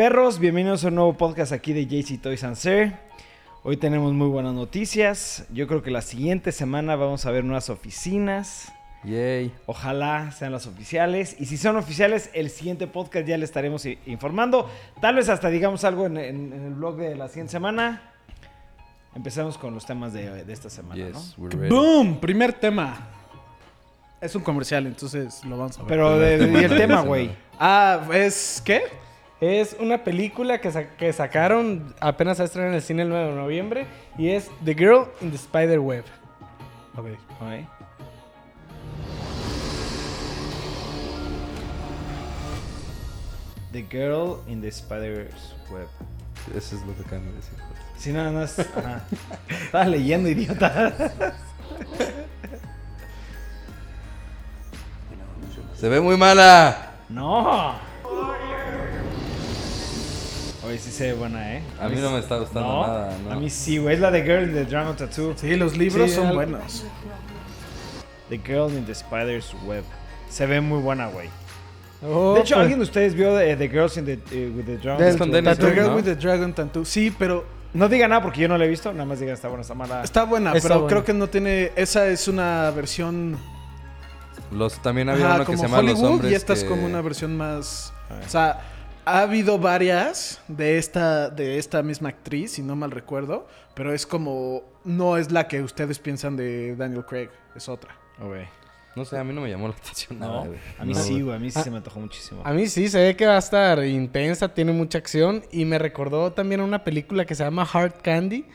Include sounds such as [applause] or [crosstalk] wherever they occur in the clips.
Perros, bienvenidos a un nuevo podcast aquí de JC Toys and Sir. Hoy tenemos muy buenas noticias. Yo creo que la siguiente semana vamos a ver nuevas oficinas. Yay. Ojalá sean las oficiales. Y si son oficiales, el siguiente podcast ya le estaremos informando. Tal vez hasta digamos algo en, en- en el blog de la siguiente semana. Empecemos con los temas de, de esta semana, Yes, ¿no? we're ready. ¡Boom! Primer tema. Es un comercial, entonces lo vamos a ver. Pero de, de- y el tema, güey. Ah, ¿es qué? Es una película que, sa- que sacaron, apenas se estrena en el cine el 9 de noviembre, y es The Girl in the Spider Web. Ok. Ok. The Girl in the Spider's Web. Eso es lo que acaban de decir. Si nada más. Ajá. Estaba leyendo, idiota. Se ve muy mala. No. Oye, sí se ve buena, ¿eh? A mí no me está gustando No, nada. ¿no? A mí sí, güey. Es la de Girl in the Dragon Tattoo. Sí, los libros Sí, son buenos. The Girl in the Spider's Web. Se ve muy buena, güey. Oh, de hecho, pues, ¿alguien de ustedes vio The Girls in the, eh, with the Dragon Tattoo? The Girl ¿no? with the Dragon Tattoo. Sí, pero No diga nada porque yo no la he visto. Nada más diga está buena, está mala. está buena, Está pero buena. creo que no tiene... Esa es una versión... Los, también había Ajá, uno que como se llama Los Hollywood Hombres y esta es que- como una versión más... A ver. O sea, ha habido varias de esta, de esta misma actriz, si no mal recuerdo, pero es como... No es la que ustedes piensan de Daniel Craig, es otra. No sé, a mí no me llamó la atención No, nada, güey. a mí No, sí, güey. A mí sí Ah. se me antojó muchísimo. A mí sí, se ve que va a estar intensa, tiene mucha acción, y me recordó también una película que se llama Hard Candy,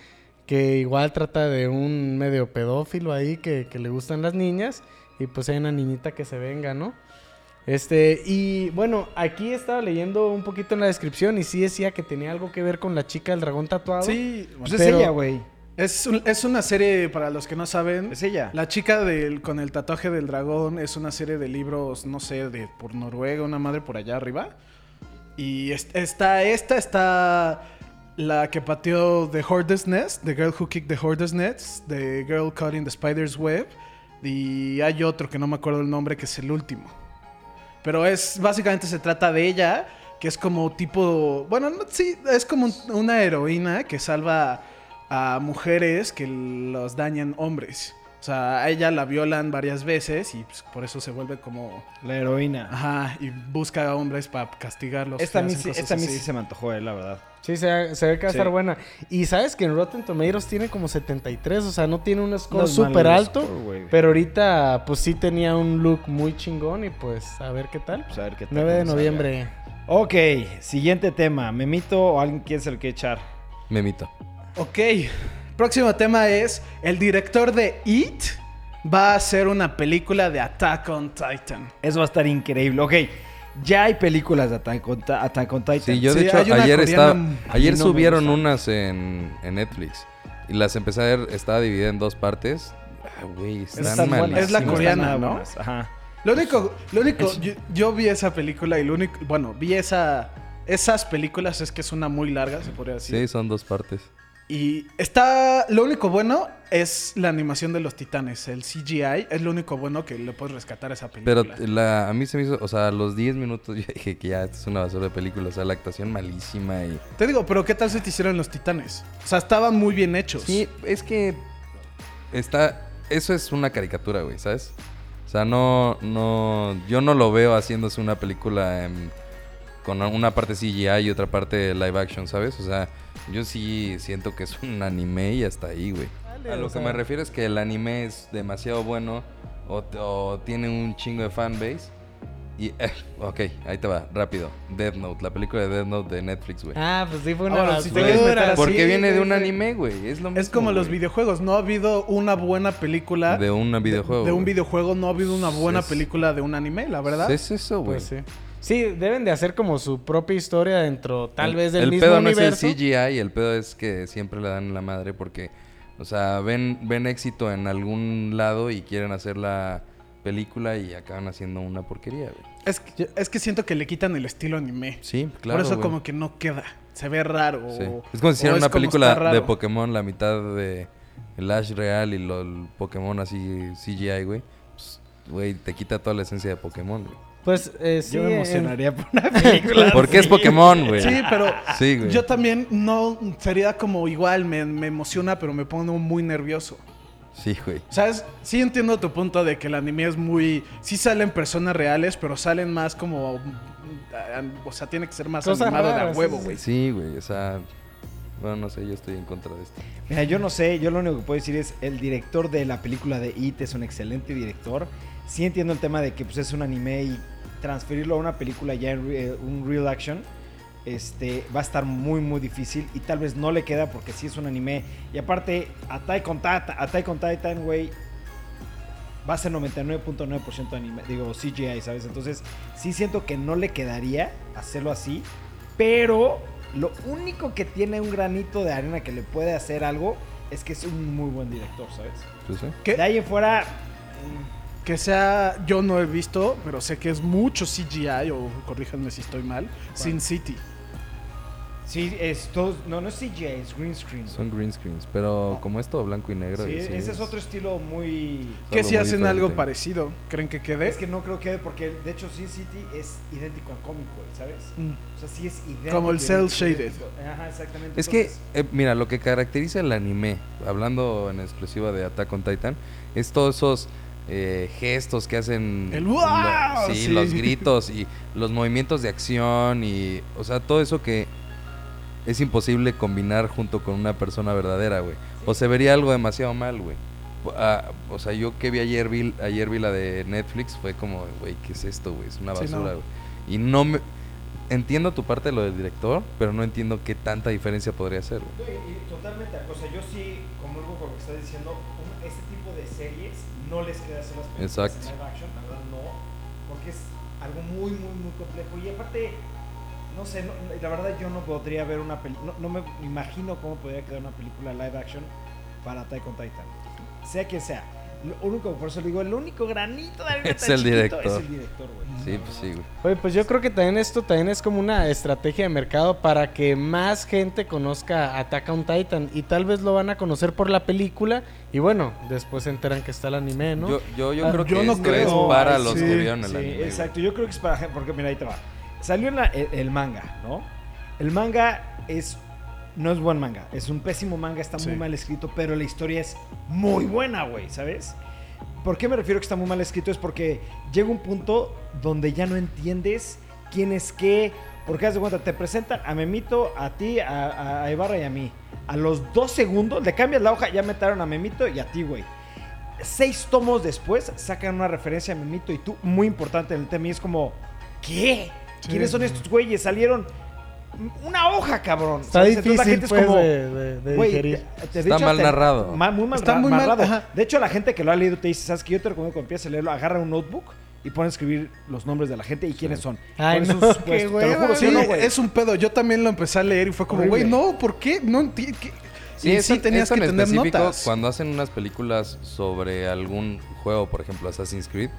que igual trata de un medio pedófilo ahí que, que le gustan las niñas, y pues hay una niñita que se venga, ¿no? Este, y bueno, aquí estaba leyendo un poquito en la descripción y sí decía que tenía algo que ver con la chica del dragón tatuado. Sí, Pues es pero- ella, güey. es, un- es una serie, para los que no saben, Es ella. La chica del, con el tatuaje del dragón es una serie de libros, no sé, de por Noruega, una madre por allá arriba. Y es- está esta, está la que pateó The Hordes Nest, The Girl Who Kicked the Hordes Nest, The Girl Caught in the Spider's Web. Y hay otro que no me acuerdo el nombre, que es el último. Pero es, básicamente se trata de ella, que es como tipo, bueno, no, sí, es como un- una heroína que salva a mujeres que los dañan hombres. O sea, a ella la violan varias veces y pues, por eso se vuelve como... La heroína. Ajá, y busca a hombres para castigarlos. Esta a que mí, sí, cosas esta a mí así. sí se me antojó, eh, la verdad. Sí, se, se ve que va a Sí. estar buena. Y sabes que en Rotten Tomatoes tiene como 73, o sea, no tiene un score No súper el alto. score. Pero ahorita, pues sí tenía un look muy chingón y pues a ver qué tal. Pues a ver qué tal 9 de noviembre. salga. Ok, siguiente tema. ¿Memito o alguien quién se lo quiere echar? Memito. Ok, próximo tema es, el director de It va a hacer una película de Attack on Titan. Eso va a estar increíble. Ok, ya hay películas de Attack on, Ti- Attack on Titan. Sí, yo de Sí, hecho ayer estaba, ayer no subieron unas en, en Netflix y las empecé a ver, estaba dividida en dos partes. Ah, güey, están. Es la coreana, ¿no? Ajá. Lo único, lo único, yo, yo vi esa película y lo único, bueno, vi esa, esas películas es que es una muy larga, se podría decir. Sí, son dos partes. Y está, lo único bueno es la animación de los titanes, el CGI, es lo único bueno que le puedes rescatar a esa Pero película. la, a mí se me hizo, o sea, a los 10 minutos [laughs] yo dije que ya esto es una basura de película. O sea, la actuación malísima y... Te digo, pero ¿qué tal se te hicieron los titanes? O sea, estaban muy bien hechos. Sí, es que está... Eso es una caricatura, güey, ¿sabes? O sea, no, no... Yo no lo veo haciéndose una película en- con una parte CGI y otra parte live action, ¿sabes? O sea, yo sí siento que es un anime y hasta ahí, güey. A lo que sea- me refiero es que el anime es demasiado bueno o, o tiene un chingo de fanbase. Y, eh, [laughs] ok, ahí te va, rápido. Death Note, la película de Death Note de Netflix, güey. Ah, pues sí fue una te basura. Porque viene de un anime, güey. Es lo mismo. es como los videojuegos, no ha habido una buena película De un videojuego. de, un videojuego, no ha habido una buena Es- película de un anime, la verdad. Es eso, güey. Pues sí. Sí, deben de hacer como su propia historia dentro, tal El- vez del el mismo pedo universo. no es el CGI, el pedo es que siempre le dan la madre porque, o sea, ven, ven éxito en algún lado y quieren hacer la película y acaban haciendo una porquería, güey. Es, que, es que siento que le quitan el estilo anime. Sí, claro. Por eso güey. como que no queda. Se ve raro. Sí. Es como si hicieran una película de. Pokémon, la mitad de el Ash real y lo, el Pokémon así CGI, güey. Pues, güey, te quita toda la esencia de Pokémon, güey. Pues eh, sí. Yo me en- emocionaría por una [laughs] película. Porque es. Pokémon, güey. Sí, pero Sí, güey. yo también no sería como igual, me, me emociona, pero me pongo muy nervioso. Sí, güey. ¿Sabes? Sí entiendo tu punto de que el anime es muy... Sí salen personas reales, pero salen más como... O sea, tiene que ser más Cosas animado de a raras, huevo, güey. Sí, güey. O sea, bueno, no sé, yo estoy en contra de esto. Mira, yo no sé, yo lo único que puedo decir es el director de la película de It es un excelente director. Sí entiendo el tema de que pues, es un anime y transferirlo a una película ya en re- eh, un real action este, va a estar muy muy difícil y tal vez no le queda porque sí es un anime. Y aparte, Attack on Titan, Attack on Titan, güey, va a ser 99.9% anime, digo CGI, ¿sabes? Entonces, sí siento que no le quedaría hacerlo así, pero lo único que tiene un granito de arena que le puede hacer algo es que es un muy buen director, ¿sabes? Sí. ¿Qué? De ahí en fuera, Que sea... Yo no he visto, pero sé que es mucho CGI, o corríjanme si estoy mal. Sin City. sí, es todo, no, no es CGI, es green screen. Son green screens. Pero como es todo blanco y negro. Sí, y sí ese es otro estilo muy... Que si muy hacen algo parecido, ¿creen que quede? Es que no creo que porque de hecho Sin City es idéntico al cómic, ¿sabes? Mm. O sea, sí es idéntico. Como el cel shaded. idéntico. Ajá, exactamente. Es que, eh, mira, lo que caracteriza el anime, hablando en exclusiva de Attack on Titan, es todos esos eh, gestos que hacen. El lo- ¡guau! sí, Sí. los [laughs] gritos y los movimientos de acción y. O sea, todo eso que es imposible combinar junto con una persona verdadera, güey. O se vería algo demasiado mal, güey. Ah, o sea, yo que vi ayer, vi ayer vi la de Netflix, fue como, güey, ¿qué es esto, güey? Es una Sí, basura, no. güey. Y no me. Entiendo tu parte de lo del director, pero no entiendo qué tanta diferencia podría ser, güey. Totalmente, o sea, yo sí comulgo con lo que estás diciendo, este tipo de series no les queda hacer las películas Exacto. en live action, la verdad no, porque es algo muy, muy, muy complejo. Y aparte, no sé, no- la verdad yo no podría ver una película, no, no me imagino cómo podría quedar una película live action para on Titan. Sea quien sea. Lo único, por eso le digo, el único granito de [laughs] Es tan el chiquito director. Es el director, güey. Sí, pues sí, güey. Oye, pues yo creo que también esto también es como una estrategia de mercado para que más gente conozca Attack on Titan y tal vez lo van a conocer por la película y bueno, después se enteran que está el anime, ¿no? Yo, yo, yo Ah, creo yo que no esto creo. es para Ay, los sí, que vieron el Sí, anime. güey. exacto. Yo creo que es para gente, porque mira, ahí te va. Salió en la- el, el manga, ¿no? El manga es no es buen manga, es un pésimo manga, está muy mal escrito, pero la historia es muy buena, güey, ¿sabes? ¿Por qué me refiero que está muy mal escrito? Es porque llega un punto donde ya no entiendes quién es qué. Porque haz de cuenta, te presentan a Memito, a ti, a, a- a Ibarra y a mí. A los dos segundos, le cambias la hoja, ya metaron a Memito y a ti, güey. Seis tomos después sacan una referencia a Memito y tú, muy importante en el tema, y es como, ¿qué? Sí. ¿Quiénes son estos güeyes? Salieron una hoja, cabrón. Está difícil la gente pues es como, de, de- de Güey, digerir. Está hecho, mal narrado. ma- muy mal, Está muy mal, narrado. ajá. De hecho, la gente que lo ha leído te dice, ¿sabes qué? Yo te recomiendo que empieces a leerlo, agarra un notebook y pon a escribir los nombres de la gente y quiénes son. Ay, no, qué supuesto. Te lo juro, ¿sí no, güey? es un pedo. Yo también lo empecé a leer y fue como, güey, no, ¿por qué? No entiendo. Sí, y es sí en- tenías que en tener específico, notas. Cuando hacen unas películas sobre algún juego, por ejemplo Assassin's Creed,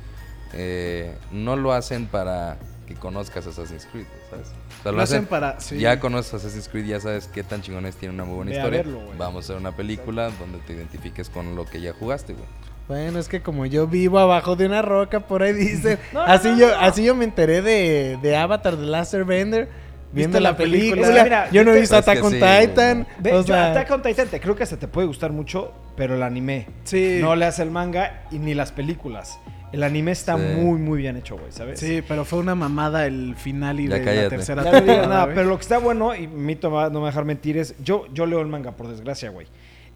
eh, no lo hacen para que conozcas Assassin's Creed, ¿sabes? O sea, Lo hacen para- sí. Ya conoces Assassin's Creed, ya sabes qué tan chingones tiene una muy buena Ve a historia. verlo, güey. Vamos a hacer una película donde te identifiques con lo que ya jugaste, güey. Bueno, es que como yo vivo abajo de una roca, por ahí dicen. [laughs] No, así no, yo, no. así yo me enteré de, de Avatar The Last Airbender. Viendo la, la película. película? Mira, yo no he visto Attack on sí. Titan. Ve, o yo sea, Attack on Titan te creo que hasta te puede gustar mucho, pero el anime Sí. no le hace el manga y ni las películas. El anime está Sí. muy, muy bien hecho, güey, ¿sabes? Sí, pero fue una mamada el final y Ya de cállate. la tercera Ya no temporada, nada, güey. pero lo que está bueno, y Mito va- no me va a dejar mentir, es. Yo, yo leo el manga, por desgracia, güey.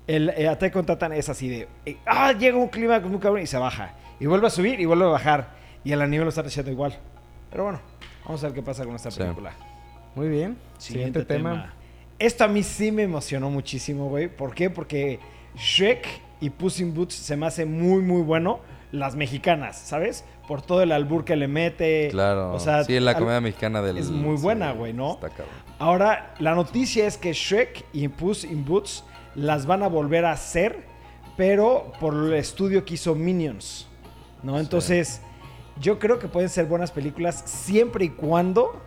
El eh, Attack on Titan es así de. eh, ah, llega un clima muy cabrón y se baja. Y vuelve a subir y vuelve a bajar. Y el anime lo está haciendo igual. Pero bueno, vamos a ver qué pasa con esta Sí. película. Muy bien. Siguiente, tema. Esto a mí sí me emocionó muchísimo, güey. ¿Por qué? Porque Shrek y Puss in Boots se me hace muy, muy bueno. Las mexicanas, ¿sabes? Por todo el albur que le mete. Claro. O sea, sí, la al- comedia mexicana del... es muy buena, sí, güey, ¿no? Está cabrón. Ahora, la noticia es que Shrek y Puss in Boots las van a volver a hacer, pero por el estudio que hizo Minions, ¿no? Sí. Entonces, yo creo que pueden ser buenas películas siempre y cuando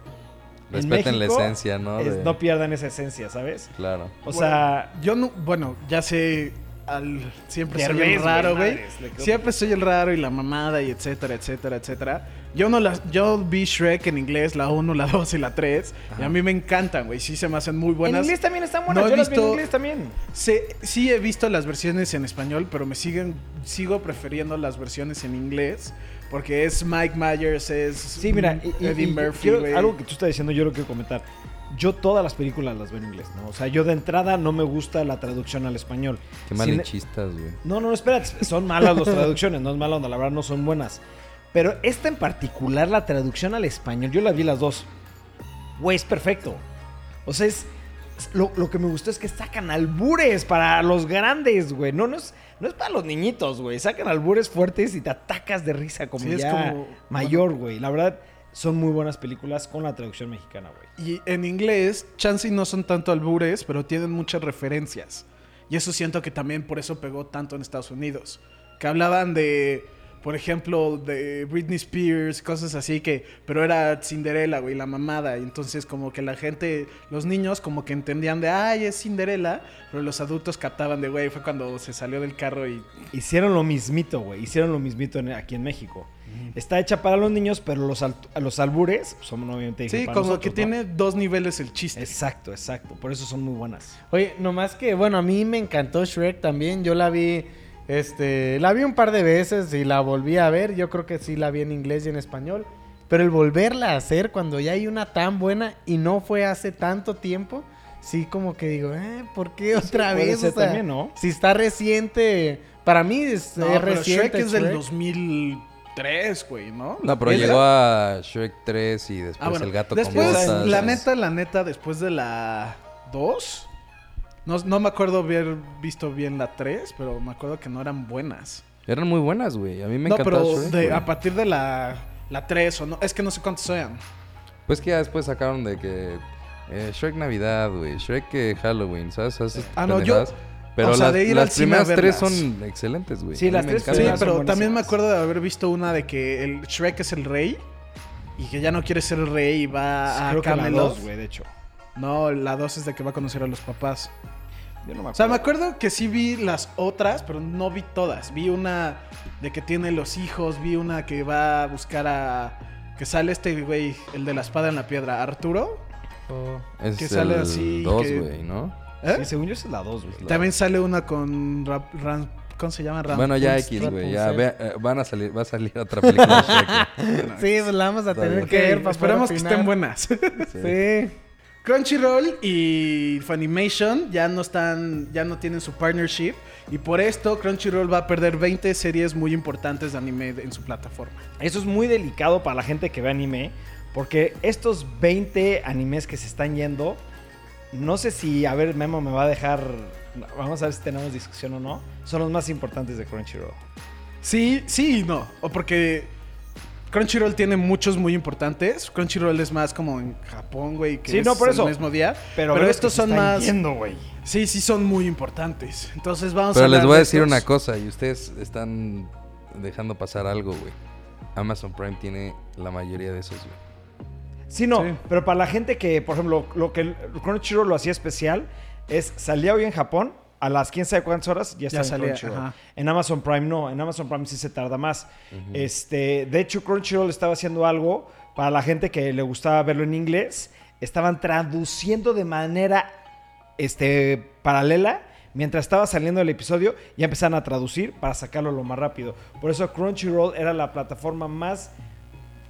en Respeten la esencia, ¿no? es- De- no pierdan esa esencia, ¿sabes? Claro. O Bueno, sea, Yo no, bueno, ya sé, al, siempre soy el raro, güey, Siempre soy el raro y la mamada y etcétera, etcétera, etcétera. Yo no las, yo vi Shrek en inglés, la 1, la 2 y la 3. Y a mí me encantan, güey. Sí se me hacen muy En buenas. inglés también están buenas. No Yo las vi en visto- inglés también. Se- sí he visto las versiones en español, pero me siguen, sigo prefiriendo las versiones en inglés. Porque es Mike Myers, es Sí, mira, y- Eddie y Murphy, güey. algo que tú estás diciendo, yo lo quiero comentar. Yo todas las películas las veo en inglés, ¿no? O sea, yo de entrada no me gusta la traducción al español. Qué Sin- malinchistas, güey. No, no, espérate, son malas las traducciones, no es mala onda, la verdad no son buenas. Pero esta en particular, la traducción al español, yo la vi las dos. Güey, es perfecto. O sea, es. es- Lo, lo que me gustó es que sacan albures para los grandes, güey. No, no, es, no es para los niñitos, güey. Sacan albures fuertes y te atacas de risa como Sí, es ya como- mayor, güey. La verdad, son muy buenas películas con la traducción mexicana, güey. Y en inglés, chance y no son tanto albures, pero tienen muchas referencias. Y eso siento que también por eso pegó tanto en Estados Unidos. Que hablaban de, por ejemplo, de Britney Spears, cosas así que... Pero era Cinderella, güey, la mamada. Y entonces como que la gente, los niños como que entendían de, ay, es Cinderella. Pero los adultos captaban de, güey, fue cuando se salió del carro y... Hicieron lo mismito, güey. Hicieron lo mismito en- aquí en México. Está hecha para los niños, pero los, los albures son obviamente Sí, para como nosotros, que ¿no? tiene dos niveles el chiste. Exacto, exacto. Por eso son muy buenas. Oye, nomás que, bueno, a mí me encantó Shrek también. Yo la vi, este, la vi un par de veces y la volví a ver. Yo creo que sí la vi en inglés y en español. Pero el volverla a hacer cuando ya hay una tan buena y no fue hace tanto tiempo, sí como que digo, eh, ¿por qué otra vez? O sea, también, ¿no? Si está reciente, para mí es, No, es pero reciente. Shrek es del Shrek. 2003, güey, ¿no? No, pero ¿Es llegó la- a Shrek 3 y después Ah, bueno. el gato Después, con botas. la neta, la neta, después de la 2, no, no me acuerdo haber visto bien la 3, pero me acuerdo que no eran buenas. Eran muy buenas, güey. A mí me no, encantaba pero Shrek, de- güey. a partir de la, la 3 o no, es que no sé cuántos sean. Pues que ya después sacaron de que eh, Shrek Navidad, güey. Shrek eh, Halloween, ¿sabes? Esas Ah, no, yo-. Pero o sea, las, de ir las al cine a primeras tres son excelentes, güey. Sí, A las tres Sí, pero también me acuerdo de haber visto una de que el Shrek es el rey y que ya no quiere ser el rey y va a Creo que la Camelot. dos, güey, de hecho. no, la 2 es de que va a conocer a los papás. Yo no me O sea, me acuerdo que sí vi las otras, pero no vi todas. Vi una de que tiene los hijos, vi una que va a buscar a... Que sale este güey, el de la espada en la piedra, Arturo. Oh. Es que sale el así, dos, que- güey, ¿no? ¿Eh? Sí, según yo es la 2, güey. También sale una con... Rap- Ran- ¿Cómo se llama? Ram- Bueno, ya. X, güey. Ya ve- eh, van a salir, va a salir otra película. [laughs] Sí, pues la vamos a tener que ver esperamos que estén buenas. [laughs] Sí. Crunchyroll y Funimation ya no están, ya no tienen su partnership y por esto Crunchyroll va a perder 20 series muy importantes de anime en su plataforma. Eso es muy delicado para la gente que ve anime, porque estos 20 animes que se están yendo, no sé si, a ver, Memo me va a dejar, vamos a ver si tenemos discusión o no, son los más importantes de Crunchyroll. Sí, sí y no, o porque Crunchyroll tiene muchos muy importantes. Crunchyroll es más como en Japón, güey, que Sí, es no, por eso. el mismo día. Pero, Pero, estos son más, yendo, sí, sí son muy importantes. Entonces vamos Pero a les hablar voy a de decir estos. una cosa y ustedes están dejando pasar algo, güey. Amazon Prime tiene la mayoría de esos, güey. Sí, no, Sí. pero para la gente que, por ejemplo, lo que Crunchyroll lo hacía especial es salía hoy en Japón a las quién sabe cuántas horas ya, Ya está salía, en Crunchyroll. ajá. En Amazon Prime no, en Amazon Prime sí se tarda más. Este, de hecho Crunchyroll estaba haciendo algo para la gente que le gustaba verlo en inglés, estaban traduciendo de manera este paralela mientras estaba saliendo el episodio ya empezaron a traducir para sacarlo lo más rápido. Por eso Crunchyroll era la plataforma más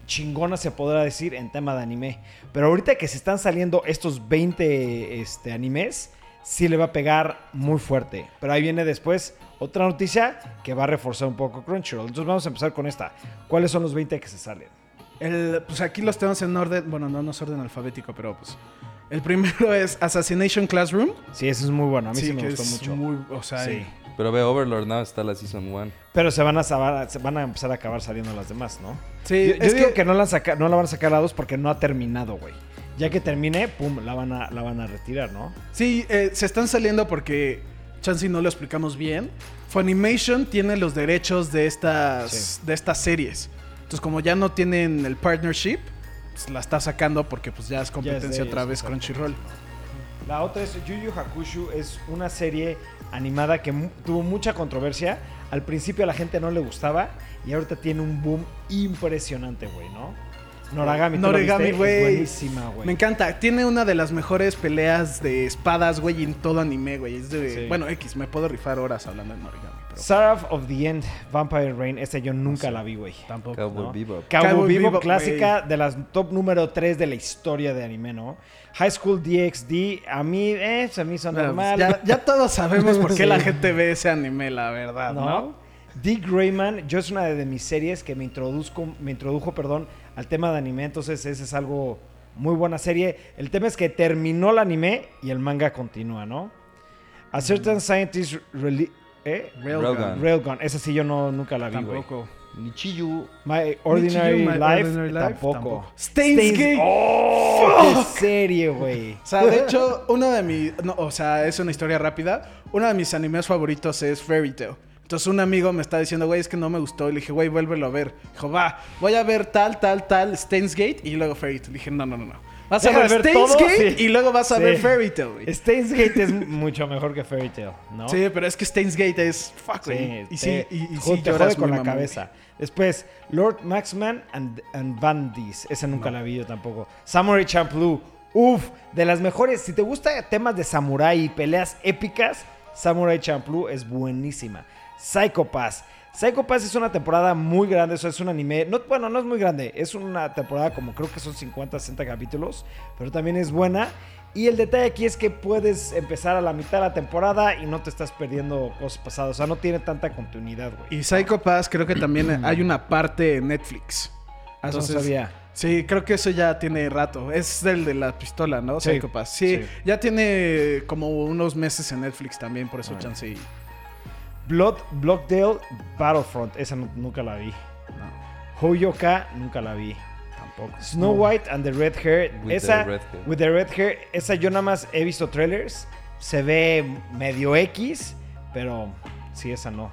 chingona se podrá decir en tema de anime. Pero ahorita que se están saliendo estos 20 este, animes, sí le va a pegar muy fuerte. Pero ahí viene después otra noticia que va a reforzar un poco Crunchyroll. Entonces vamos a empezar con esta. ¿Cuáles son los 20 que se salen? El- pues aquí los tenemos en orden, bueno, no, no es orden alfabético, pero pues el primero [laughs] es Assassination Classroom. Sí, eso es muy bueno. A mí sí, me que gustó es mucho. muy, o sea, Sí. Pero ve, Overlord now está la Season 1. Pero se van a, se van a empezar a acabar saliendo las demás, ¿no? sí, yo yo es digo que, que, no, la, saca- no la van a sacar a dos porque no ha terminado, güey. Ya que termine, pum, la van a, la van a retirar, ¿no? sí, eh, se están saliendo porque Chansey no lo explicamos bien. Funimation tiene los derechos de estas, Sí. de estas series. Entonces, como ya no tienen el partnership, pues la está sacando porque pues ya es competencia ellos, otra vez. Crunchyroll. La otra es Yu Yu Hakusho, es una serie animada que mu- tuvo mucha controversia. Al principio a la gente no le gustaba y ahorita tiene un boom impresionante, güey, ¿no? Noragami, ¿tú la Noragami, güey. buenísima, güey. Me encanta. Tiene una de las mejores peleas de espadas, güey, en todo anime, güey. Es de- Sí. Bueno, X, me puedo rifar horas hablando de Norigami, pero Seraph of the End, Vampire Rain, esta yo nunca la vi, güey. tampoco. Cowboy ¿no? Bebop. Cowboy, Cowboy Bebop, Bebop, clásica de las top número 3 de la historia de anime, ¿no? High School DxD, a mí, eh, pues, a mí son Bueno, normal. ya, ya todos sabemos por qué [laughs] Sí. la gente ve ese anime, la verdad, ¿no? ¿no? Dick Grayman, yo es una de mis series que me introduzco, me introdujo, perdón, al tema de anime, entonces ese es algo muy buena serie. El tema es que terminó el anime y el manga continúa, ¿no? A Certain Scientist Reli- ¿eh? Railgun. Railgun, esa sí yo no nunca la vi, güey. Tampoco. Nichiyu. My Ordinary Nichiyo, My Life, Ordinary Life, tampoco. tampoco. Steins Gate. ¡Oh! ¡Qué serie, güey! O sea, de hecho, uno de mis. No, o sea, es una historia rápida. Uno de mis animes favoritos es Fairy Tail. Entonces, un amigo me está diciendo, güey, es que no me gustó. Y le dije, güey, vuélvelo a ver. Dijo, va, voy a ver tal, tal, tal, Steins Gate y luego Fairy Tail. Dije, no, no, no, no. Vas a ver, ver Steins todo, Gate sí. y luego vas a Sí. ver Fairy Tail, güey. Steins Gate es mucho mejor que Fairy Tail, ¿no? Sí, pero es que Steins Gate es. Fuck, Sí, güey. y sí, y, y sí lloras jode con la cabeza. Después, Lord Maxman and, and Bandis. Esa nunca la vi yo tampoco. Samurai Champloo. Uf, de las mejores. Si te gusta temas de samurai y peleas épicas, Samurai Champloo es buenísima. Psycho Pass. Psycho Pass es una temporada muy grande, eso es un anime, no, bueno, no es muy grande, es una temporada como creo que son 50, 60 capítulos, pero también es buena. Y el detalle aquí es que puedes empezar a la mitad de la temporada y no te estás perdiendo cosas pasadas, o sea, no tiene tanta continuidad, güey. Y Psycho Pass creo que también [clears throat] hay una parte en Netflix. Ah, eso no Entonces, sabía. Sí, creo que eso ya tiene rato. Es el de la pistola, ¿no? Sí, Psycho Pass. Sí, sí. ya tiene como unos meses en Netflix también, por eso chance y... Blood, Blockdale, Battlefront, esa nu- nunca la vi. Hoyoka, nunca la vi. Tampoco. Snow White and the Red Hair, With esa, the red hair. with the red hair, esa yo nada más he visto trailers, se ve medio X, pero sí, esa no.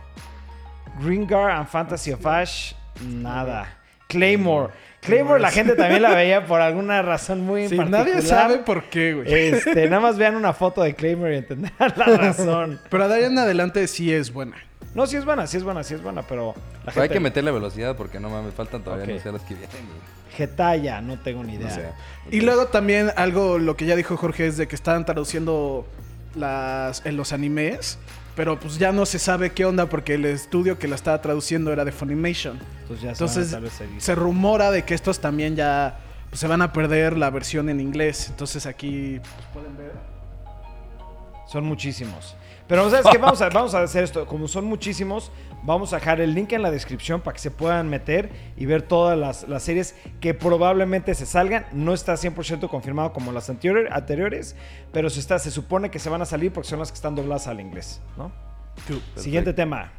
Gringar and Fantasy of Ash, nada. Claymore, Claymore la gente también la veía por alguna razón muy Sí, particular. nadie sabe por qué, güey. Este, nada más vean una foto de Claymore y entenderán [laughs] la razón. Pero de ahí en adelante sí es buena. No, sí es buena, sí es buena, sí es buena, pero la Pero hay gente... que meterle velocidad porque no mames, faltan todavía Ok. no sé las que vienen, güey. Getaya, no tengo ni idea. No sé. Y luego también algo, lo que ya dijo Jorge, es de que estaban traduciendo las, en los animes, pero pues ya no se sabe qué onda porque el estudio que la estaba traduciendo era de Funimation. Entonces ya Entonces se rumora de que estos también ya pues, se van a perder la versión en inglés. Entonces aquí pues, pueden ver. Son muchísimos. Pero ¿sabes qué? Vamos a, vamos a hacer esto. Como son muchísimos, vamos a dejar el link en la descripción para que se puedan meter y ver todas las, las series que probablemente se salgan. No está 100% confirmado como las anterior- anteriores, pero se, está, se supone que se van a salir porque son las que están dobladas al inglés. ¿no? Siguiente tema.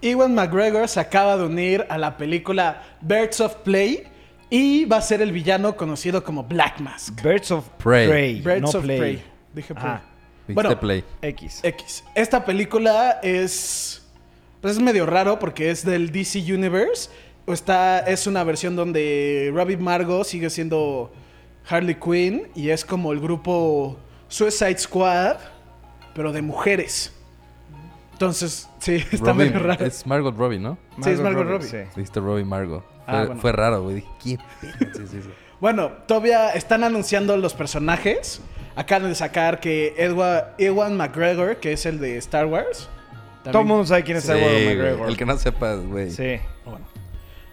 Ewan McGregor se acaba de unir a la película Birds of Play y va a ser el villano conocido como Black Mask. Birds of Prey. Prey. Birds no of Play. Prey. Dije Prey. Ajá. Bueno, play. X. X. Esta película es. Pues es medio raro porque es del DC Universe. O está, es una versión donde Robbie Margo sigue siendo Harley Quinn y es como el grupo Suicide Squad, pero de mujeres. Entonces, sí, [laughs] está Robbie- medio raro. Es Margot Robbie, ¿no? Sí, es Margot Robbie. sí. Dijiste Robbie Margot. Fue, Ah, bueno. fue raro, güey. Dije, ¿qué pedo? Sí, sí, sí. Bueno, todavía están anunciando los personajes. Acaban de sacar que Edwa- Ewan McGregor, que es el de Star Wars. Todo el mundo sabe quién es Sí, Edward. McGregor. El que no sepa, güey. Sí.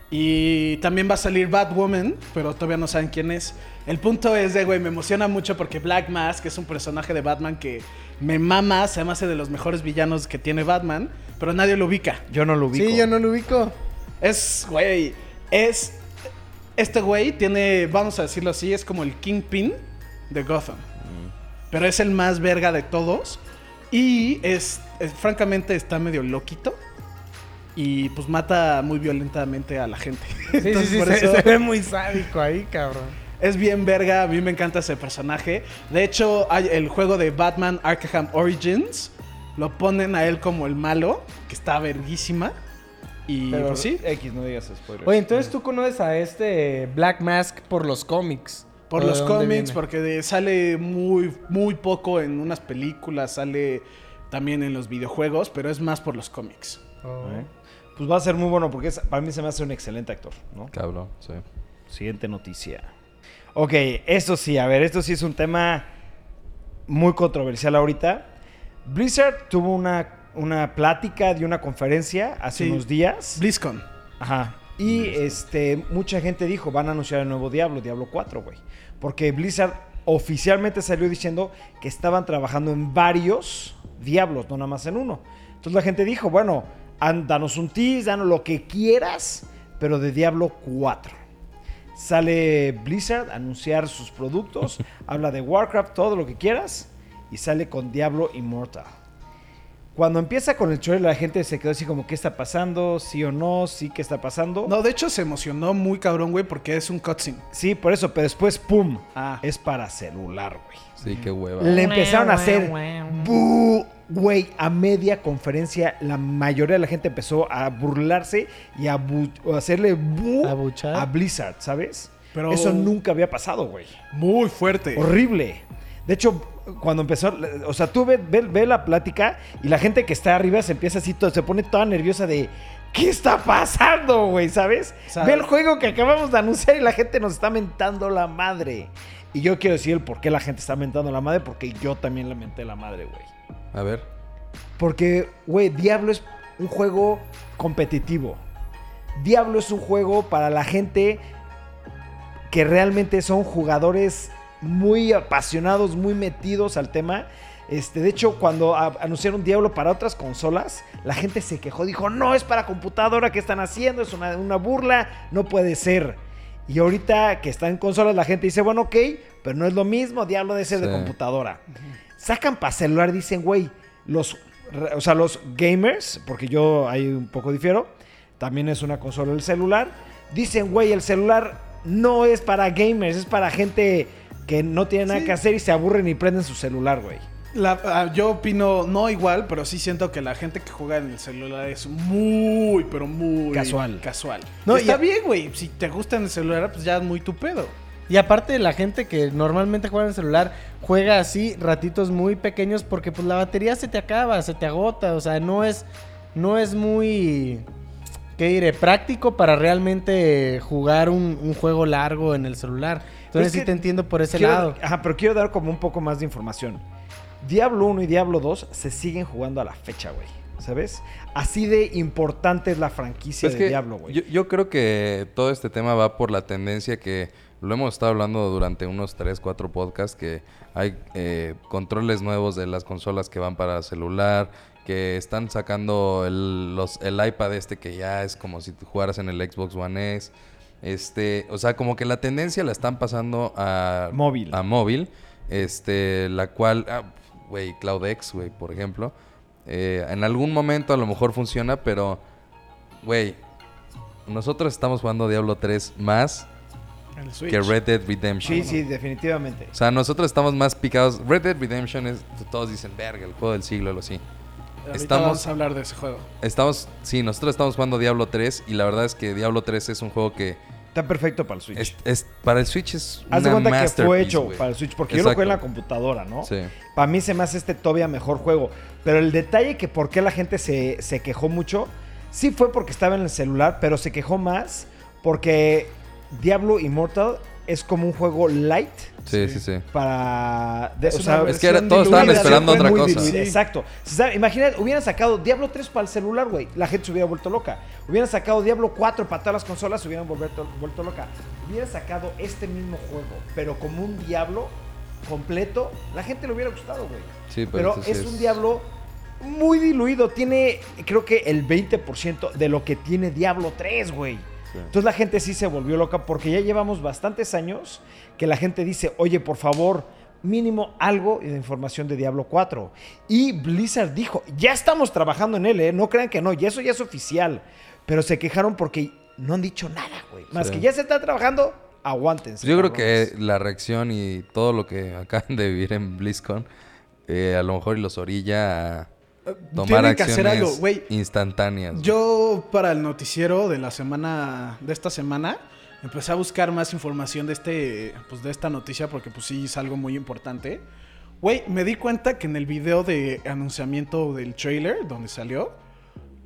Y también va a salir Batwoman, pero todavía no saben quién es. El punto es de, güey, me emociona mucho porque Black Mask es un personaje de Batman que me mama, se me hace de los mejores villanos que tiene Batman, pero nadie lo ubica. Yo no lo ubico. Sí, yo no lo ubico. Es, güey, es... Este güey tiene, vamos a decirlo así, es como el Kingpin de Gotham. Pero es el más verga de todos. Y es, es- francamente, está medio loquito. Y pues mata muy violentamente a la gente. [laughs] Sí, sí, sí, por se, eso- se ve muy sádico ahí, cabrón. Es bien verga, a mí me encanta ese personaje. De hecho, hay el juego de Batman Arkham Origins. Lo ponen a él como el malo, que está verguísima. Y Pero pues, sí. X, no digas spoilers. Oye, entonces tú conoces a este Black Mask por los cómics. Por ¿O de los cómics, viene? porque de- sale muy, muy poco en unas películas, sale también en los videojuegos, pero es más por los cómics. Oh. ¿Eh? Pues va a ser muy bueno porque es- para mí se me hace un excelente actor, ¿no? Cabrón, sí. Siguiente noticia. Ok, esto sí, a ver, esto sí es un tema muy controversial ahorita. Blizzard tuvo una, una plática de una conferencia hace Sí. unos días. BlizzCon. Ajá. Y este, mucha gente dijo, van a anunciar el nuevo Diablo, Diablo 4, güey. Porque Blizzard oficialmente salió diciendo que estaban trabajando en varios Diablos, no nada más en uno. Entonces la gente dijo, bueno, an- danos un tease, danos lo que quieras, pero de Diablo 4. Sale Blizzard a anunciar sus productos, [laughs] habla de Warcraft, todo lo que quieras, y sale con Diablo Immortal. Cuando empieza con el trailer, la gente se quedó así como, ¿qué está pasando? ¿Sí o no? ¿Sí qué está pasando? No, de hecho se emocionó muy cabrón, güey, porque es un cutscene. Sí, por eso, pero después, ¡pum! Ah. Es para celular, güey. Sí, qué hueva. Le empezaron a hacer bu, güey, a media conferencia la mayoría de la gente empezó a burlarse y a, bu- hacerle bu a Blizzard, ¿sabes? Pero- Eso nunca había pasado, güey. Muy fuerte. Horrible. De hecho, cuando empezó, o sea, tú ve, ve- ve la plática y la gente que está arriba se empieza así, se pone toda nerviosa de, ¿qué está pasando, güey? ¿Sabes? Sabe. Ve el juego que acabamos de anunciar y la gente nos está mentando la madre. Y yo quiero decir el por qué la gente está mentando la madre, porque yo también le menté la madre, güey. A ver. Porque, güey, Diablo es un juego competitivo. Diablo es un juego para la gente que realmente son jugadores muy apasionados, muy metidos al tema. Este, de hecho, cuando anunciaron Diablo para otras consolas, la gente se quejó, dijo, no, es para computadora, ¿qué están haciendo? Es una, una burla, no puede ser. Y ahorita que está en consolas, la gente dice, bueno, ok, pero no es lo mismo, Diablo debe ser de computadora. Sacan para celular, dicen, güey, los, o sea, los gamers, porque yo ahí un poco difiero, también es una consola el celular, dicen, güey, el celular no es para gamers, es para gente que no tiene nada Sí. que hacer y se aburren y prenden su celular, güey. La- ah, yo opino no igual, pero sí siento que la gente que juega en el celular es muy, pero muy Casual. Casual. No, está y- bien, güey. Si te gusta en el celular, pues ya es muy tu pedo. Y aparte la gente que normalmente juega en el celular juega así ratitos muy pequeños porque pues la batería se te acaba, se te agota, o sea, no es no es muy ¿qué diré? práctico para realmente jugar un, un juego largo en el celular. Entonces es sí que te entiendo por ese Quiero- lado. Ajá, pero quiero dar como un poco más de información. Diablo 1 y Diablo 2 se siguen jugando a la fecha, güey. ¿Sabes? Así de importante es la franquicia Es de que Diablo, güey. yo, yo creo que todo este tema va por la tendencia que lo hemos estado hablando durante unos 3, 4 podcasts, que hay eh, controles nuevos de las consolas que van para celular, que están sacando el, los, el iPad este que ya es como si tú jugaras en el Xbox One X. Este, o sea, como que la tendencia la están pasando a Móvil. A móvil. Este, la cual, ah, güey, CloudX, güey, por ejemplo. eh, en algún momento a lo mejor funciona, pero, güey, nosotros estamos jugando Diablo 3 más que Red Dead Redemption. Sí, sí, definitivamente. O sea, nosotros estamos más picados. Red Dead Redemption es, todos dicen, verga, el juego del siglo, algo así. Ahorita estamos- vamos a hablar de ese juego. Estamos, sí, nosotros estamos jugando Diablo 3 y la verdad es que Diablo 3 es un juego que Está perfecto para el Switch. es, es- para el Switch es Haz de una cuenta que fue hecho para el Switch, porque yo lo jugué en la computadora, ¿no? Sí. Para mí se me hace este todavía mejor juego. Pero el detalle que por qué la gente se, se quejó mucho, sí fue porque estaba en el celular, pero se quejó más porque Diablo Immortal es como un juego light Sí, sí, sí. para... de- Es o una sea, Es que era- todos estaban diluida, esperando otra cosa. diluida. Exacto. Imagina, hubieran sacado Diablo 3 para el celular, güey. La gente se hubiera vuelto loca. Hubieran sacado Diablo 4 para todas las consolas, se hubieran vuelto, vuelto loca. Hubieran sacado este mismo juego, pero como un Diablo completo, la gente le hubiera gustado, güey. Sí, Pero entonces es un Diablo muy diluido. Tiene, creo que el 20% de lo que tiene Diablo 3, güey. Sí. Entonces la gente sí se volvió loca porque ya llevamos bastantes años que la gente dice, oye, por favor, mínimo algo de información de Diablo 4. Y Blizzard dijo, ya estamos trabajando en él, ¿eh? no crean que no, y eso ya es oficial. Pero se quejaron porque no han dicho nada, güey. Más Sí. que ya se está trabajando, aguántense. Yo creo que la reacción y todo lo que [laughs] acaban de vivir en BlizzCon, eh, a lo mejor y los orilla a tomar Tienen que acciones hacer algo, güey. instantáneas. Yo, para el noticiero de la semana, de esta semana, empecé a buscar más información de este, pues de esta noticia porque pues sí es algo muy importante. Güey, me di cuenta que en el video de anunciamiento del trailer, donde salió,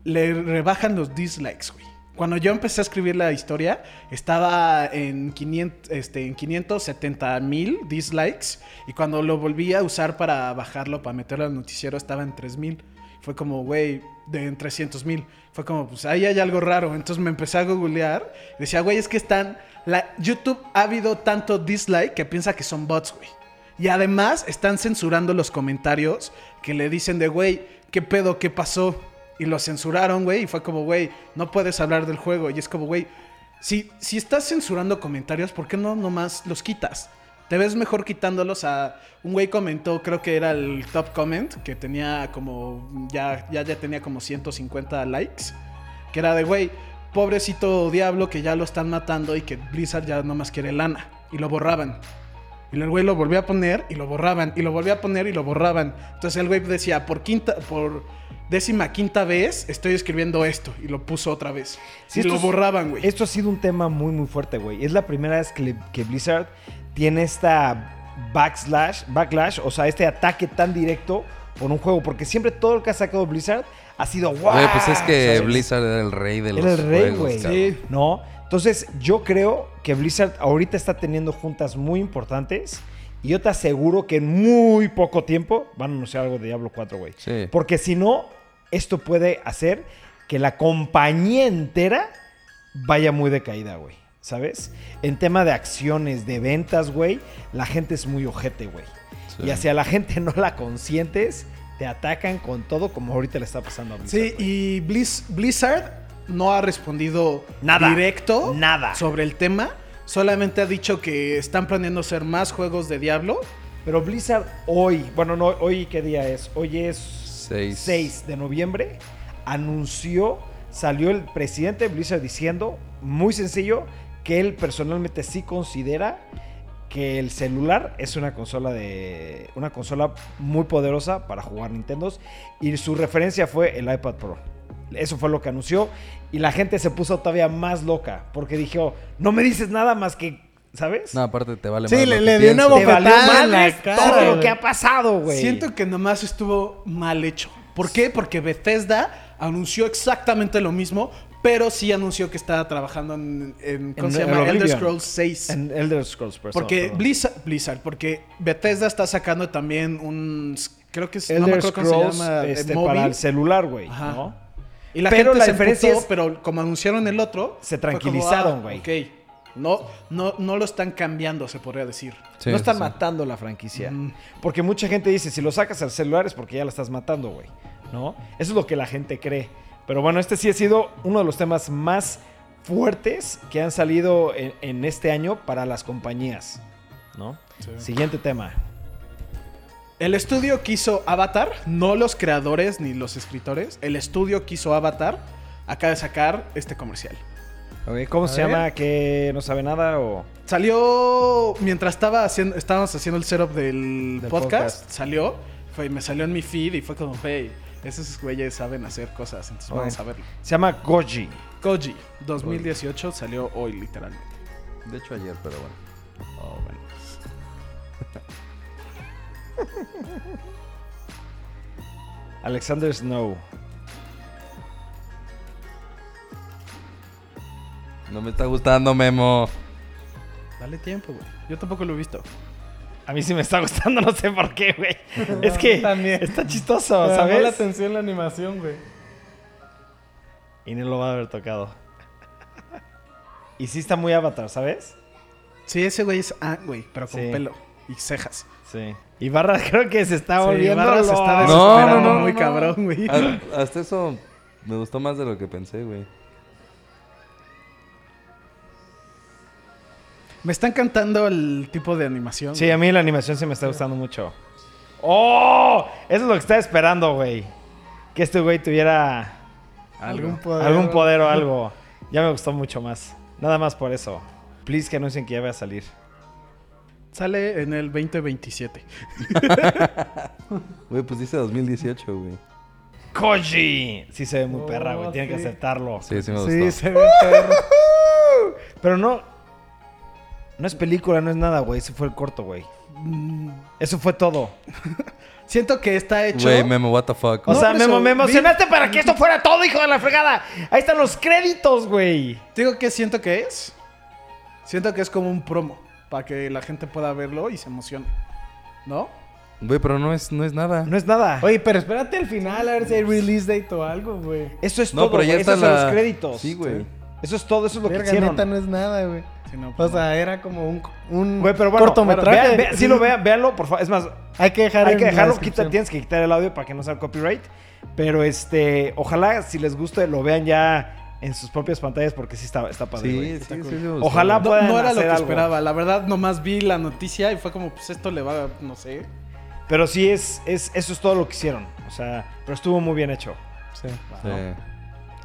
le rebajan los dislikes, güey. Cuando yo empecé a escribir la historia, estaba en, 500, este, en 570 mil dislikes. Y cuando lo volví a usar para bajarlo, para meterlo al noticiero, estaba en 3 mil. Fue como, güey, de en 300 mil. Fue como, pues ahí hay algo raro. Entonces me empecé a googlear. Decía, güey, es que están... La, YouTube ha habido tanto dislike que piensa que son bots, güey. Y además están censurando los comentarios que le dicen de, güey, ¿qué pedo? ¿Qué pasó? Y lo censuraron, güey. Y fue como, güey, no puedes hablar del juego. Y es como, güey, si, si estás censurando comentarios, ¿por qué no nomás los quitas? Te ves mejor quitándolos a... Un güey comentó, creo que era el top comment, que tenía como... Ya, ya, ya tenía como 150 likes. Que era de, güey, pobrecito diablo que ya lo están matando y que Blizzard ya nomás quiere lana. Y lo borraban. Y el güey lo volvía a poner y lo borraban. Y lo volvía a poner y lo borraban. Entonces el güey decía, por quinta... Por décima quinta vez estoy escribiendo esto. Y lo puso otra vez. Sí, y lo es- borraban, güey. Esto ha sido un tema muy, muy fuerte, güey. Es la primera vez que, que Blizzard tiene esta backslash, backlash, o sea, este ataque tan directo por un juego. Porque siempre todo lo que ha sacado Blizzard ha sido wow. Güey, pues es que ¿sabes? Blizzard era el rey de los Era el rey, güey. Sí. ¿No? Entonces, yo creo que Blizzard ahorita está teniendo juntas muy importantes. Y yo te aseguro que en muy poco tiempo van a anunciar algo de Diablo 4, güey. Sí. Porque si no, esto puede hacer que la compañía entera vaya muy decaída, güey. ¿Sabes? En tema de acciones, de ventas, güey, la gente es muy ojete, güey. Sí. Y hacia la gente no la consientes, te atacan con todo como ahorita le está pasando a Blizzard. Sí, y Blizz- Blizzard no ha respondido Nada. directo Nada. sobre el tema. Solamente ha dicho que están planeando hacer más juegos de Diablo. Pero Blizzard hoy, bueno, no, hoy qué día es? Hoy es Seis. 6 de noviembre, anunció, salió el presidente de Blizzard diciendo, muy sencillo, que él personalmente sí considera que el celular es una consola de una consola muy poderosa para jugar Nintendos y su referencia fue el iPad Pro. Eso fue lo que anunció y la gente se puso todavía más loca porque dijo, no me dices nada más que, ¿sabes? No, aparte te vale Sí, más le- le dio una bofetada en la cara, todo lo que ha pasado, güey. Siento que nomás estuvo mal hecho. ¿Por qué? Porque Bethesda anunció exactamente lo mismo, pero sí anunció que estaba trabajando en, en- ¿cómo En- se en llama? Elder. Scrolls 6. En Elder Scrolls, perdón, porque perdón. Blizzard, Blizzard, porque Bethesda está sacando también un creo que es no me acuerdo cómo se llama, este, móvil. para el celular, güey, Ajá. ¿no? Y la Pero gente la se diferencia emputó, es- pero como anunciaron el otro, Se tranquilizaron, ah, güey. ok. No, no, no lo están cambiando, se podría decir. Sí, no están sí, matando la franquicia. Mm. Porque mucha gente dice, si lo sacas al celular es porque ya la estás matando, güey. ¿No? Eso es lo que la gente cree. Pero bueno, este sí ha sido uno de los temas más fuertes que han salido en, en este año para las compañías. ¿No? Siguiente tema. El estudio quiso Avatar, no los creadores ni los escritores. El estudio quiso Avatar. Acaba de sacar este comercial. ¿Cómo A se ver. llama? ¿Que no sabe nada o...? Salió mientras estaba haciendo, estábamos haciendo el setup del, Del podcast, podcast. Salió, fue, me salió en mi feed y fue como, hey, esos güeyes saben hacer cosas, entonces Ok. vamos a verlo. Se llama Goji. Koji, 2018, salió hoy literalmente. De hecho ayer, pero bueno. Oh, bueno. Alexander Snow. No me está gustando, Memo. Dale tiempo, güey. Yo tampoco lo he visto. A mí sí me está gustando, [laughs] no sé por qué, güey. Es que También. está chistoso, Me llamó la ¿sabes? atención la animación, güey. Y no lo va a haber tocado. Y sí está muy avatar, ¿sabes? Sí, ese güey es ah, güey, pero con Sí. pelo y cejas. Sí. Y Barra [laughs] creo que se está volviendo se está loco. No, desesperando no, no, muy no. cabrón, güey. Ha- Hasta eso me gustó más de lo que pensé, güey. Me está encantando el tipo de animación. Sí, a mí la animación sí me está gustando mucho. ¡Oh! Eso es lo que estaba esperando, güey. Que este güey tuviera Algún poder. algún poder o algo. Ya me gustó mucho más. Nada más por eso. Please que anuncien que ya va a salir. Sale en el 2027. [laughs] Güey, pues dice 2018, güey. ¡Koji! Sí se ve muy Oh, perra, güey. Tienen que aceptarlo. Sí, sí me gustó. Sí, se ve perro. [laughs] Pero no, No es película, no es nada, güey. Ese fue el corto, güey. Mm, Eso fue todo. [laughs] Siento que está hecho. Güey, Memo, what the fuck. O No, sea, por me, vi- emocionaste para que esto fuera todo, hijo de la fregada. Ahí están los créditos, güey. Digo que siento que es. Siento que es como un promo. Para que la gente pueda verlo y se emocione. ¿No? Güey, pero no es, no es nada. No es nada. Oye, pero espérate al final a ver si hay release date o algo, güey. Eso es No, todo, pero ya Esos son la- los créditos. Sí, güey. Eso es todo, eso es lo que Verga, hicieron. neta no es nada, güey. Si no, O pues, sea, era como un, un Güey, pero bueno, cortometraje. vean- vean- sí lo vean, véanlo, por favor. Es más, Hay que dejar hay que dejarlo, quita, tienes que quitar el audio para que no sea copyright. Pero este, ojalá si les guste lo vean ya en sus propias pantallas porque sí está, está padre. Sí, güey. sí, sí, sí, Ojalá no, puedan no era lo que algo. esperaba. La verdad, nomás vi la noticia y fue como, pues esto le va, no sé. Pero sí es, es, eso es todo lo que hicieron. O sea, pero estuvo muy bien hecho. Sí. Sí.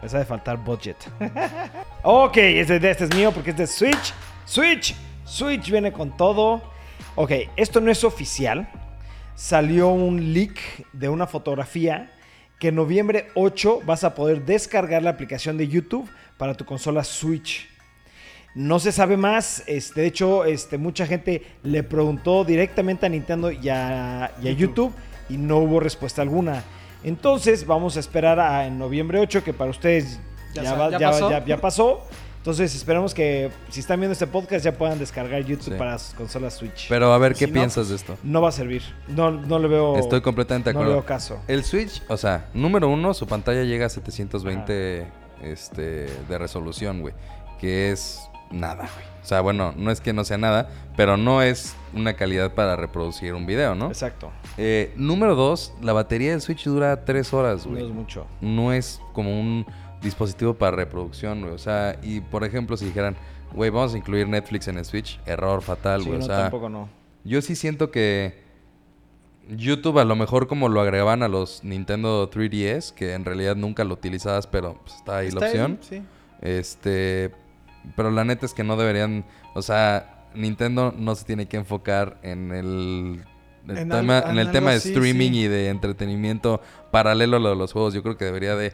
Les ha de faltar budget. [laughs] ok, este, este es mío porque es de Switch. Switch. Switch viene con todo. Ok, esto no es oficial. Salió un leak de una fotografía que en noviembre 8 vas a poder descargar la aplicación de YouTube para tu consola Switch. No se sabe más. Este, de hecho, este, mucha gente le preguntó directamente a Nintendo y a, y a YouTube y no hubo respuesta alguna. Entonces, vamos a esperar a en noviembre 8, que para ustedes ya, Ya sa- va- ya ya- pasó. Entonces, esperemos que si están viendo este podcast ya puedan descargar YouTube Sí. para sus consolas Switch. Pero a ver, ¿qué Si no, piensas de esto? no va a servir. No, no le veo. Estoy completamente de no acuerdo. le veo caso. El Switch, o sea, número uno, su pantalla llega a 720 este, de resolución, güey. Que es nada, güey. O sea, bueno, no es que no sea nada, pero no es una calidad para reproducir un video, ¿no? Exacto. Eh, número dos, la batería del Switch dura tres horas, No güey. es mucho. no es como un dispositivo para reproducción, güey. O sea, y por ejemplo, si dijeran, güey, vamos a incluir Netflix en el Switch, error fatal, Sí, güey. no, o sea, tampoco no. yo sí siento que YouTube a lo mejor como lo agregaban a los Nintendo 3DS, que en realidad nunca lo utilizabas, pero pues, está ahí la opción. sí. Este, pero la neta es que no deberían, o sea, Nintendo no se tiene que enfocar en el, el En tema, en el tema de streaming sí. y de entretenimiento paralelo a lo de los juegos. Yo creo que debería de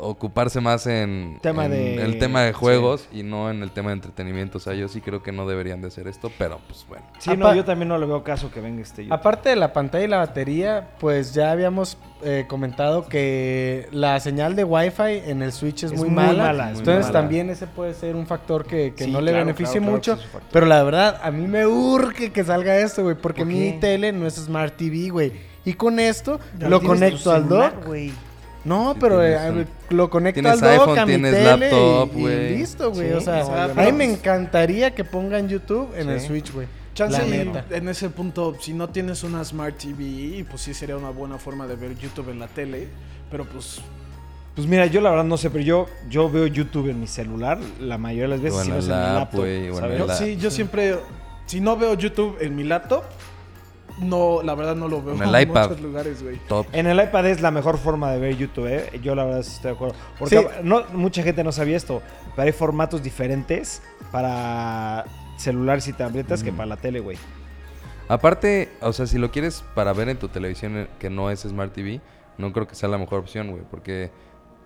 ocuparse más en, Tema en de- el tema de sí. juegos y no en el tema de entretenimiento. O sea, yo sí creo que no deberían de hacer esto, pero pues bueno. Sí, no, yo también no le veo caso que venga este YouTube. Aparte de la pantalla y la batería, pues ya habíamos eh, comentado que la señal de Wi-Fi en el Switch es, Es muy, muy mala. mala, es muy Entonces mala. también ese puede ser un factor que, que Sí, no le claro, beneficie claro, claro mucho. pero la verdad, a mí me urge que salga esto, güey, porque ¿Por mi tele no es Smart TV, güey. Y con esto Ya lo conecto al dock. No, Sí, pero eh, lo conecto tienes al dock iPhone, a mi tienes tele laptop, y- y, listo, güey. Sí, o sea, a mí me encantaría que pongan YouTube en el. Switch, güey. Chance y en ese punto, si no tienes una Smart TV, pues sí sería una buena forma de ver YouTube en la tele. Pero pues, Pues mira, yo la verdad no sé, pero yo, yo veo YouTube en mi celular la mayoría de las veces si no la es en mi lap, laptop. sí, yo siempre, si no veo YouTube en mi laptop, no, la verdad no lo veo En el [laughs] iPad. muchos lugares, güey. En el iPad es la mejor forma de ver YouTube, ¿eh? Yo la verdad sí estoy de acuerdo. Porque Sí. no, mucha gente no sabía esto, pero hay formatos diferentes para celulares y tabletas que Mm. para la tele, güey. Aparte, o sea, si lo quieres para ver en tu televisión eh, que no es Smart TV, no creo que sea la mejor opción, güey. Porque,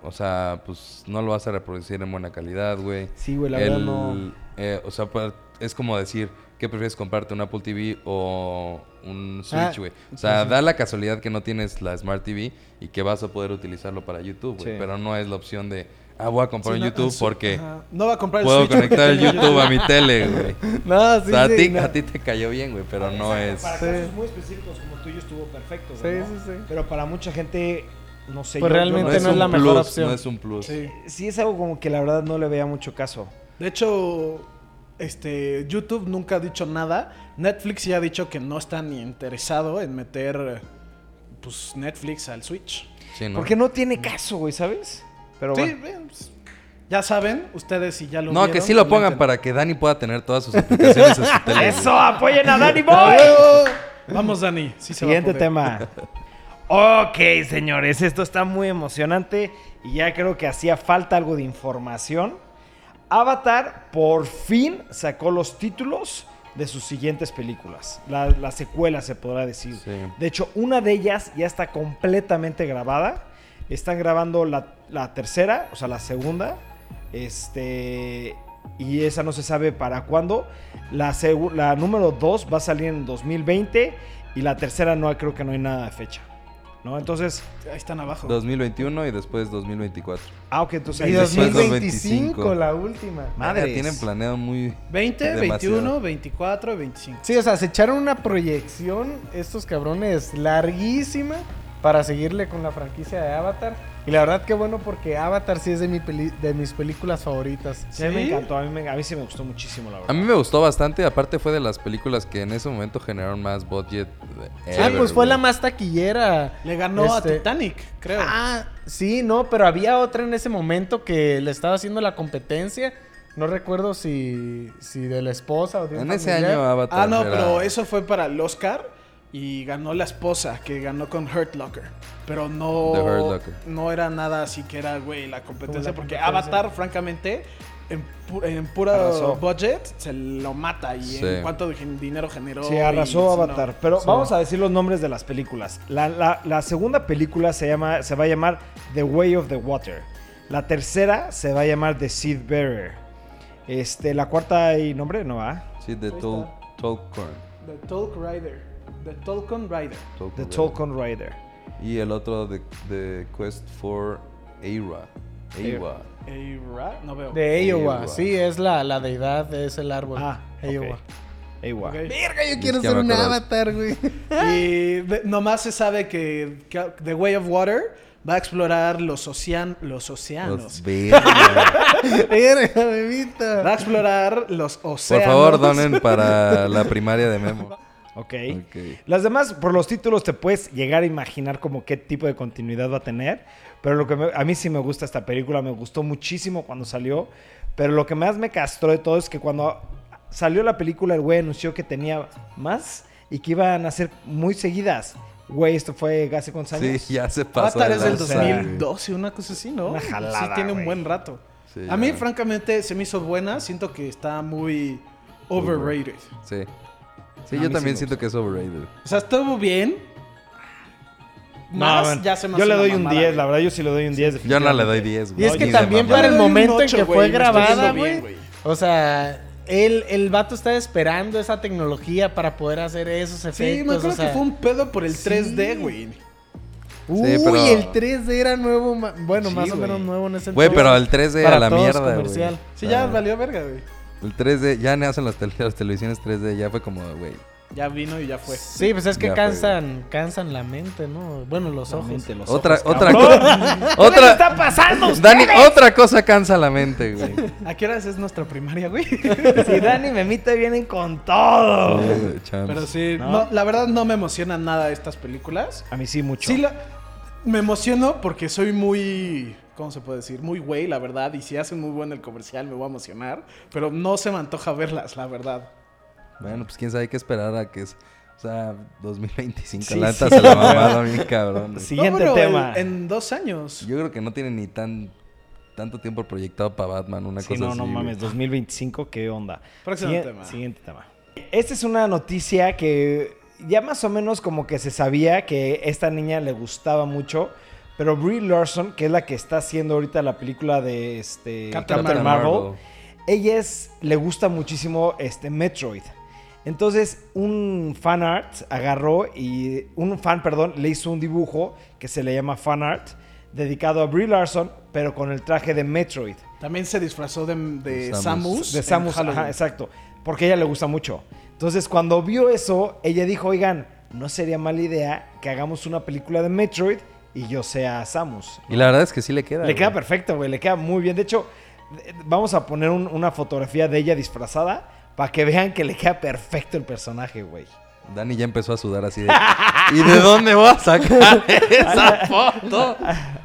o sea, pues no lo vas a reproducir en buena calidad, güey. Sí, güey, la verdad no. eh, o sea, pues, es como decir, ¿qué prefieres comprarte? ¿Un Apple TV o un Switch, Ah, güey? o sea, da la casualidad que no tienes la Smart TV y que vas a poder utilizarlo para YouTube, güey. Sí. Pero no es la opción de, ah, voy a comprar Sí, un no, YouTube sí, porque. No va a comprar el puedo Switch conectar el [laughs] YouTube a mi tele, güey. [laughs] No, sí, o sea, a sí, ti, no. a ti te cayó bien, güey, pero no es... Para Sí. casos muy específicos como tuyo estuvo perfecto, Sí, güey, ¿no? sí, sí. Pero para mucha gente, no sé. Pues yo- yo realmente no es la mejor opción. No es un plus. Sí. Sí, es algo como que la verdad no le veía mucho caso. De hecho, este, YouTube nunca ha dicho nada. Netflix sí ha dicho que no está ni interesado en meter pues, Netflix al Switch. Sí, ¿no? Porque no tiene caso, güey, ¿sabes? Pero Sí, bueno. bien, pues, ya saben, ustedes si ya lo No, que sí lo pongan para que Dani pueda tener todas sus aplicaciones en su [laughs] tele. ¡Eso! ¡Apoyen a Danny ¡A Boy! Vamos, Dani. Sí se va a Siguiente poder. tema. Ok, señores, esto está muy emocionante y ya creo que hacía falta algo de información. Avatar por fin sacó los títulos de sus siguientes películas. La, la secuela se podrá decir. Sí. De hecho, una de ellas ya está completamente grabada. Están grabando la, la tercera, o sea, la segunda. Este. y esa no se sabe para cuándo. La número 2 va a salir en 2020 y la tercera no creo que no hay nada de fecha. ¿No? Entonces, Ahí están abajo. 2021 y después 2024. ah, ok, entonces Y ahí después 2025, 2025. la última. Madre, tienen planeado muy 20, demasiado. 21, 24 y 25. Sí, o sea, se echaron una proyección estos cabrones larguísima para seguirle con la franquicia de Avatar. Y la verdad que bueno porque Avatar sí es de, mi peli- de mis películas favoritas. Sí, a mí me encantó, a mí, me- a mí sí me gustó muchísimo, la verdad. A mí me gustó bastante, aparte fue de las películas que en ese momento generaron más budget. Sí, ever, pues fue la más taquillera. Le ganó Este- a Titanic, creo. Ah, sí, no, pero había otra en ese momento que le estaba haciendo la competencia. No recuerdo si, si de la esposa o de un En ese año Avatar. Ah, no, era- pero eso fue para el Oscar y ganó la esposa, que ganó con Hurt Locker. Pero no, The Hurt Locker. no era nada así que era, güey, la competencia. La porque competencia. Avatar, francamente, en, pu- en Arrasó. budget, se lo mata. Y Sí. en cuánto dinero generó. Sí, y arrasó no- Avatar. Pero Sí. vamos a decir los nombres de las películas. La, la- la segunda película se, llama, se va a llamar The Way of the Water. La tercera se va a llamar The Seed Bearer. Este, la cuarta hay nombre, no va. Sí, está. Tolkien. The Tolk Rider. The Tolkien Rider. The Tolkien Rider. Y el otro de, de Quest for Eira. Eira. Eira, no veo. De Iowa, Iowa. sí, es la, la deidad, es el árbol. Ah, Iowa. ok. Ewa. Ok. Verga, yo quiero ser un avatar, güey. [laughs] Y de- nomás se sabe que, que The Way of Water va a explorar los, ocean, los océanos. Los [laughs] verga. Verga, bebita. Va a explorar los Por océanos. favor, donen para [laughs] la primaria de Memo. Ok. Ok. Las demás, por los títulos te puedes llegar a imaginar como qué tipo de continuidad va a tener. Pero lo que me- a mí sí me gusta esta película, me gustó muchísimo cuando salió. Pero lo que más me castró de todo es que cuando salió la película, el güey anunció que tenía más y que iban a ser muy seguidas. Güey, esto fue hace cuántos años. Sí, ya se pasó. Avatar es del lanza, lanza, güey. 2012, una cosa así, ¿no? Una jalada, Sí, tiene un buen rato. Sí, a mí, ya. francamente, se me hizo buena. Siento que está muy overrated. Sí. Sí, yo sí también siento que es overrated. O sea, estuvo bien. No, Más, ya se me yo le doy un mamada, 10, güey. la verdad yo sí le doy un 10. Yo no le doy definitivamente. 10, Y güey. es que también para el momento en que güey, fue grabada, güey. güey. O sea, el, el vato está esperando esa tecnología para poder hacer esos efectos. Sí, me acuerdo o sea, que fue un pedo por el sí. 3D, güey. Uy, pero- el 3D era nuevo, bueno, Sí, más o güey. menos nuevo en ese Güey, entonces. pero el 3D Para a la mierda, güey. comercial. Sí, ya valió verga, güey. El 3D, ya ni hacen las, tele- las televisiones 3D, ya fue como, güey. Ya vino y ya fue. Sí, pues es que Ya fue, cansan, cansan la mente, ¿no? Bueno, los ojos. Realmente, los Otra, ojos, otra cosa. ¿Qué otra. está pasando Dani, ustedes? otra cosa cansa la mente, güey. [laughs] ¿A qué horas es nuestra primaria, güey? [laughs] Si Dani y Memita vienen con todo. Sí. Pero sí, ¿No? no, la verdad no me emocionan nada estas películas. A mí sí mucho. Sí, la- me emociono porque soy muy, ¿cómo se puede decir? Muy güey, la verdad. Y si hacen muy bueno el comercial me voy a emocionar. Pero no se me antoja verlas, la verdad. Bueno, pues quién sabe qué esperar a que es. O sea, 2025. Sí, la neta sí. se la mamaron bien [laughs] cabrón. [laughs] Siguiente No, pero tema. En, en dos años. Yo creo que no tiene ni tan tanto tiempo proyectado para Batman, una Sí, cosa no, así. no güey. mames, 2025, ¿qué onda? Próximo tema. Siguiente tema. Esta es una noticia que ya más o menos como que se sabía que esta niña le gustaba mucho, pero Brie Larson, que es la que está haciendo ahorita la película de este, Captain Captain, Marvel. Marvel, ella es, le gusta muchísimo este Metroid. Entonces, un fan art agarró y un fan, perdón, le hizo un dibujo que se le llama fan art dedicado a Brie Larson, pero con el traje de Metroid. También se disfrazó de, de Samus. Samus. De Samus, ajá, exacto. Porque a ella le gusta mucho. Entonces, cuando vio eso, ella dijo, oigan, no sería mala idea que hagamos una película de Metroid y yo sea Samus. Y la verdad es que sí le queda. Le queda perfecto, güey, le queda muy bien. De hecho, vamos a poner un- una fotografía de ella disfrazada para que vean que le queda perfecto el personaje, güey. Dani ya empezó a sudar así de. ¿Y de dónde voy a sacar esa foto?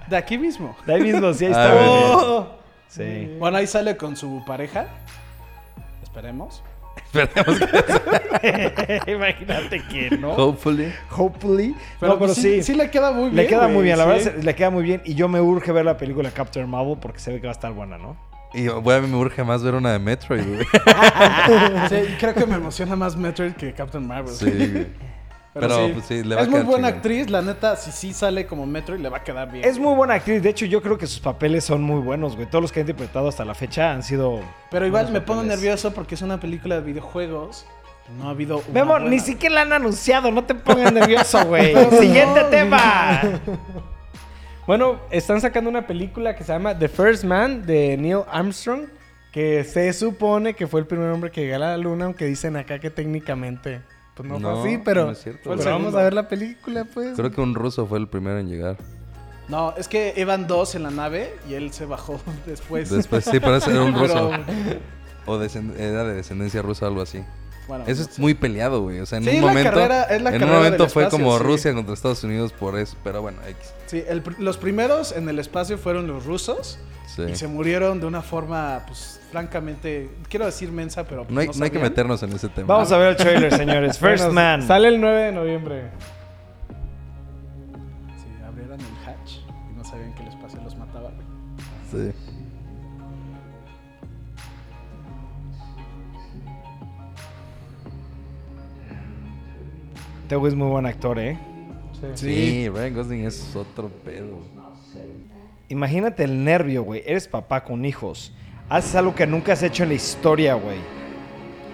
De aquí mismo. De ahí mismo, sí, ahí Ah, está. Oh. Sí. Bueno, ahí sale con su pareja. Esperemos. [laughs] Esperemos que. [laughs] Imagínate que no. Hopefully. Hopefully. Pero, no, pero pues, sí. sí. le queda muy bien. Le queda güey, muy bien, la sí. verdad le queda muy bien. Y yo me urge ver la película Captain Marvel porque se ve que va a estar buena, ¿no? Y güey, a mí me urge más ver una de Metroid, güey. [laughs] Sí, creo que me emociona más Metroid que Captain Marvel. Sí, güey. Pero, sí, pues, sí, le va a es muy quedar buena chingón. actriz, la neta, si sí sale como Metro y le va a quedar bien. Es muy buena actriz. De hecho, yo creo que sus papeles son muy buenos, güey. Todos los que ha interpretado hasta la fecha han sido. Pero igual me pongo nervioso porque es una película de videojuegos. No ha habido. una Memo, buena. ni siquiera la han anunciado. No te pongas nervioso, [laughs] güey. Siguiente tema. [laughs] Bueno, están sacando una película que se llama The First Man de Neil Armstrong, que se supone que fue el primer hombre que llegó a la luna, aunque dicen acá que técnicamente pues no, No, fue así, pero, no es cierto, pero güey. vamos a ver la película, pues. Creo que un ruso fue el primero en llegar. No, es que iban dos en la nave y él se bajó [laughs] después. Después sí, pero ese era un [laughs] ruso. Pero, O descend- era de descendencia rusa o algo así. Bueno, Eso no es sé. muy peleado, güey. O sea, en Sí, un momento. carrera- es la en un momento del fue espacio, como sí. Rusia contra Estados Unidos por eso. Pero bueno, X. Sí, el pr- los primeros en el espacio fueron los rusos Sí. y se murieron de una forma, pues, francamente, quiero decir mensa, pero pues, No hay, no hay que meternos en ese tema. Vamos a ver el trailer, señores. [laughs] First Bueno, Man. Sale el 9 de noviembre. Sí, abrieron el hatch y no sabían que el espacio los mataba. güey. Sí. Este güey es muy buen actor, ¿eh? Sí, Ryan Gosling es otro pedo. Imagínate el nervio, güey. Eres papá con hijos. Haces algo que nunca has hecho en la historia, güey.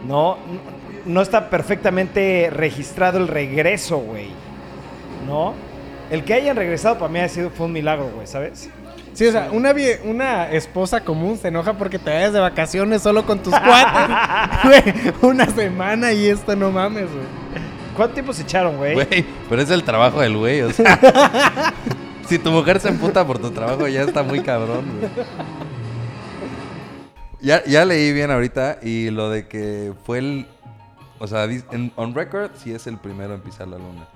No, no- no está perfectamente registrado el regreso, güey. ¿No? El que hayan regresado para mí ha sido fue un milagro, güey, ¿sabes? Sí, o sea, una, vie- una esposa común se enoja porque te vayas de vacaciones solo con tus cuates. [laughs] [laughs] Güey, una semana y esto no mames, güey. ¿Cuánto tiempo se echaron, güey? Güey, pero es el trabajo del güey, o sea. [laughs] si tu mujer se emputa por tu trabajo, ya está muy cabrón, güey. Ya, ya leí bien ahorita y lo de que fue el. O sea, en, on record sí es el primero en pisar la luna.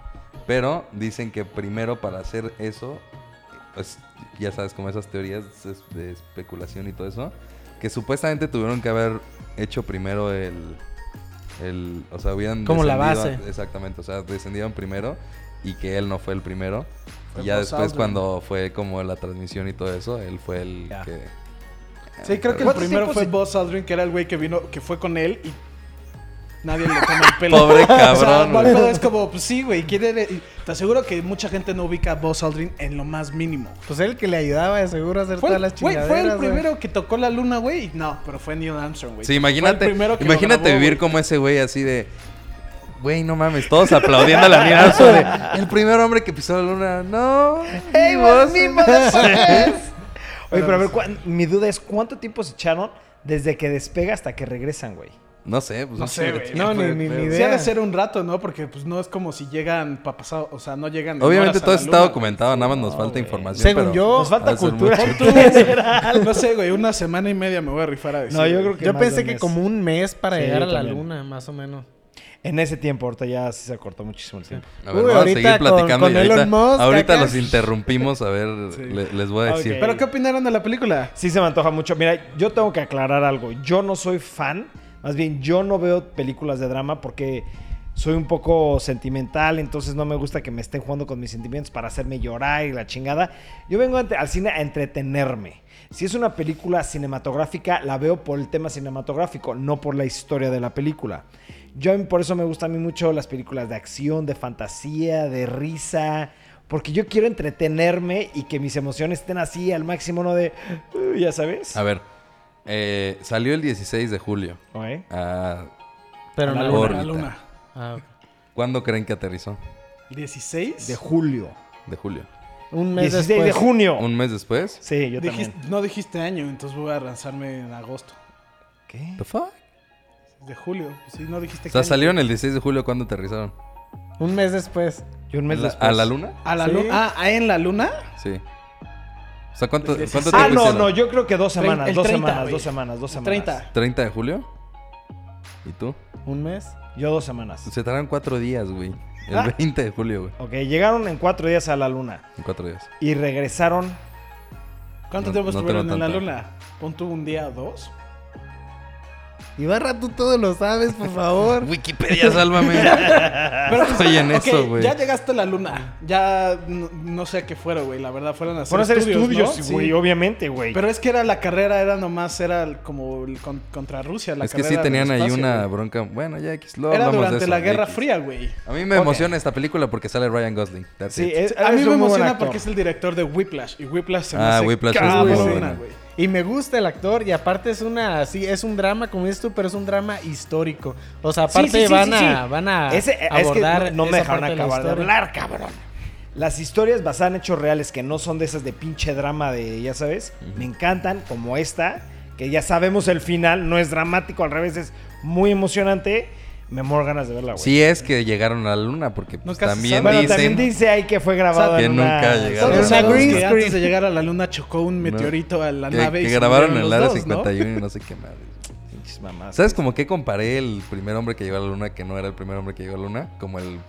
Pero dicen que primero para hacer eso, pues ya sabes, como esas teorías de especulación y todo eso, que supuestamente tuvieron que haber hecho primero el. El o sea, habían. Como la descendido- base. Exactamente, o sea, descendieron primero y que él no fue el primero. Fue y ya después, Aldrin. cuando fue como la transmisión y todo eso, él fue el que. Sí, creo que el ¿Cuántos primero fue Buzz Aldrin, que era el güey que vino, que fue con él y nadie le toma el pelo. Pobre [laughs] O sea, cabrón, güey. es como, pues sí, güey, te aseguro que mucha gente no ubica a Buzz Aldrin en lo más mínimo. Pues él que le ayudaba de seguro a hacer Fue, todas las güey, chingaderas. fue el güey. primero que tocó la luna, güey. y No, pero fue Neil Armstrong, güey. Sí, imagínate, imagínate grabó, vivir güey. como ese güey así de. Güey, no mames, todos aplaudiendo a la Neil [laughs] Armstrong de, El primer hombre que pisó la luna. No. ¡Hey, vos". motherfuckers! [laughs] Oye, pero a ver, ¿cuán- mi duda es ¿cuánto tiempo se echaron desde que despega hasta que regresan, güey? No sé, pues No sé, güey. No, ni- ni- ni Sí idea. ha de ser un rato, ¿no? Porque pues no es como si llegan pa' pasado, o sea, no llegan en Obviamente todo está documentado, nada más nos falta información. Según pero yo, Nos falta cultura. [laughs] No sé, güey, una semana y media me voy a rifar a decir. No, yo creo que Yo más pensé que mes. como un mes para Sí, llegar a la luna, más o menos. En ese tiempo, ahorita ya sí se acortó muchísimo el tiempo. A ver, Uy, vamos a ahorita seguir platicando con y ahorita, Elon Musk ahorita acá. los interrumpimos. A ver, [laughs] Sí. le- les voy a decir. ¿Pero qué opinaron de la película? Sí se me antoja mucho. Mira, yo tengo que aclarar algo. Yo no soy fan. Más bien, yo no veo películas de drama porque soy un poco sentimental. Entonces no me gusta que me estén jugando con mis sentimientos para hacerme llorar y la chingada. Yo vengo al cine a entretenerme. Si es una película cinematográfica, la veo por el tema cinematográfico, no por la historia de la película. Yo por eso me gustan a mí mucho las películas de acción, de fantasía, de risa. Porque yo quiero entretenerme y que mis emociones estén así al máximo, no de... "Uh", ya sabes. A ver, eh, salió el 16 de julio. Ah, Pero A la luna, la. Ah, ok. ¿Cuándo creen que aterrizó? 16. De julio. De julio. Un mes 16 después. de junio. ¿Un mes después? Sí, yo Dijiste- también. no dijiste año, entonces voy a lanzarme en agosto. ¿Qué? ¿The fuck? De julio. Pues sí, no dijiste O sea, salieron el 16 de julio. ¿Cuándo aterrizaron? Un mes después. Y un mes ¿A la- después. ¿A la luna? ¿A la Sí. luna? Ah, ¿en la luna? Sí. O sea, ¿cuánto, El 16. cuánto Ah, no, hicieron? no, yo creo que dos semanas, el dos 30, semanas, güey. dos semanas, dos semanas. 30. ¿30 de julio? ¿Y tú? Un mes. Yo dos semanas. Se tardaron cuatro días, güey. El Ah. 20 de julio, güey. Ok, llegaron en cuatro días a la luna En cuatro días. y regresaron. ¿Cuánto No- tiempo no estuvieron en la luna? ¿Pon tú un día o dos? Ibarra, tú todo lo sabes, por favor. [laughs] Wikipedia, sálvame. [laughs] Pero pues, Estoy en ok, eso, güey. Ya llegaste a la luna. Ya no, no sé a qué fuera, güey. La verdad, fueron a hacer Fueron a hacer estudios, estudios, ¿no? güey, Sí. obviamente, güey. Pero es que era la carrera, era nomás, era como el con- contra Rusia. La es que sí tenían ahí una bronca. Bueno, ya X. luego Era de durante eso, la Guerra X. Fría, güey. A mí me emociona esta película porque sale Ryan Gosling. That's Sí, it. es- A mí me emociona porque es el director de Whiplash. Y Whiplash se me Ah, hace Whiplash es muy cabrona, buena. güey. Y me gusta el actor y aparte es una, sí, es un drama como dices tú, pero es un drama histórico. O sea, aparte Sí, sí, sí, van, sí, sí. a, van a Ese- es que abordar no, no me dejaron acabar de, historia. hablar, cabrón. Las historias basadas en hechos reales que no son de esas de pinche drama de, ya sabes, me encantan, como esta, que ya sabemos el final, no es dramático, al revés, es muy emocionante. Me muero ganas de verla, güey. Sí es que llegaron a la luna porque pues, Nunca se también sabe. Bueno, dicen... también dice ahí que fue grabado Que en nunca una... llegaron. Una green que antes de llegar a la luna chocó un meteorito a la que, nave. que grabaron en el área dos, ¿no? 51 y no sé qué madre. Pinches mamás. ¿Sabes como que comparé el primer hombre que llegó a la luna que no era el primer hombre que llegó a la luna? Como el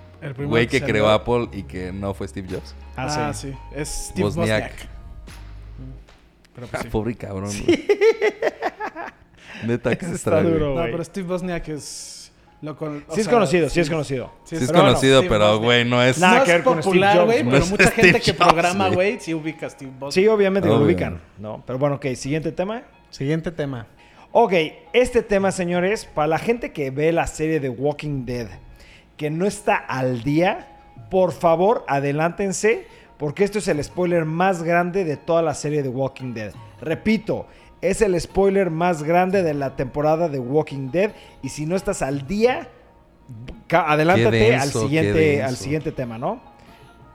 güey que creó Apple y que no fue Steve Jobs. Ah, Ah, sí. sí. Es Steve Wozniak. Wozniak. Pero pues sí. Pobre cabrón. Neta que está duro. No, pero Steve Wozniak es... Lo con- Sí es sea, conocido, sí es conocido. Sí es- Pero conocido, Steve pero güey, no es... Nada no que es ver con Steve popular, Jobs, güey, no pero mucha Steve gente que Jobs, programa, güey. sí ubica a Steve Wozniak. Sí, obviamente que lo Obvio. ubican, ¿no? Pero bueno, ok, siguiente tema. Siguiente tema. Ok, este tema, señores, para la gente que ve la serie de Walking Dead, que no está al día, por favor, adelántense, porque esto es el spoiler más grande de toda la serie de Walking Dead. Repito, es el spoiler más grande de la temporada de Walking Dead, y si no estás al día, adelántate al, siguiente, al siguiente tema, ¿no?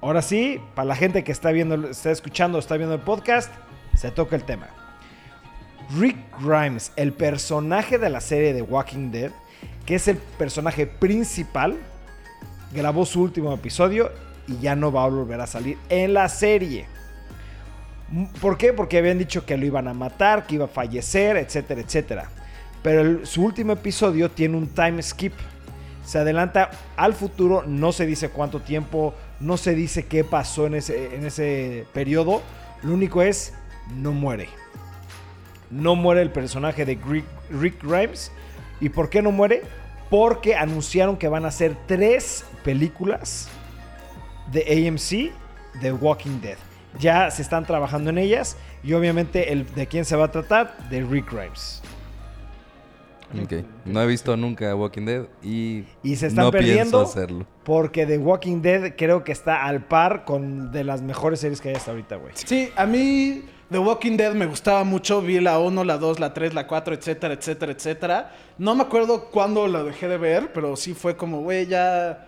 Ahora sí, para la gente que está viendo, está escuchando, está viendo el podcast, se toca el tema. Rick Grimes, el personaje de la serie de Walking Dead, que es el personaje principal, grabó su último episodio y ya no va a volver a salir en la serie. ¿Por qué? Porque habían dicho que lo iban a matar, que iba a fallecer, etcétera, etcétera. Pero su último episodio tiene un time skip. Se adelanta al futuro, no se dice cuánto tiempo, no se dice qué pasó en ese, en ese periodo. Lo único es, no muere. No muere el personaje de Rick, Rick Grimes. ¿Y por qué no muere? Porque anunciaron que van a hacer tres películas de AMC de Walking Dead. Ya se están trabajando en ellas y obviamente el, de quién se va a tratar, de Rick Grimes. Ok. No he visto nunca Walking Dead y, Y se están no perdiendo pienso hacerlo. porque The Walking Dead creo que está al par con de las mejores series que hay hasta ahorita, güey. Sí, a mí The Walking Dead me gustaba mucho. Vi la 1, la 2, la 3, la 4, etcétera, etcétera, etcétera. No me acuerdo cuándo la dejé de ver, pero sí fue como, güey, ya...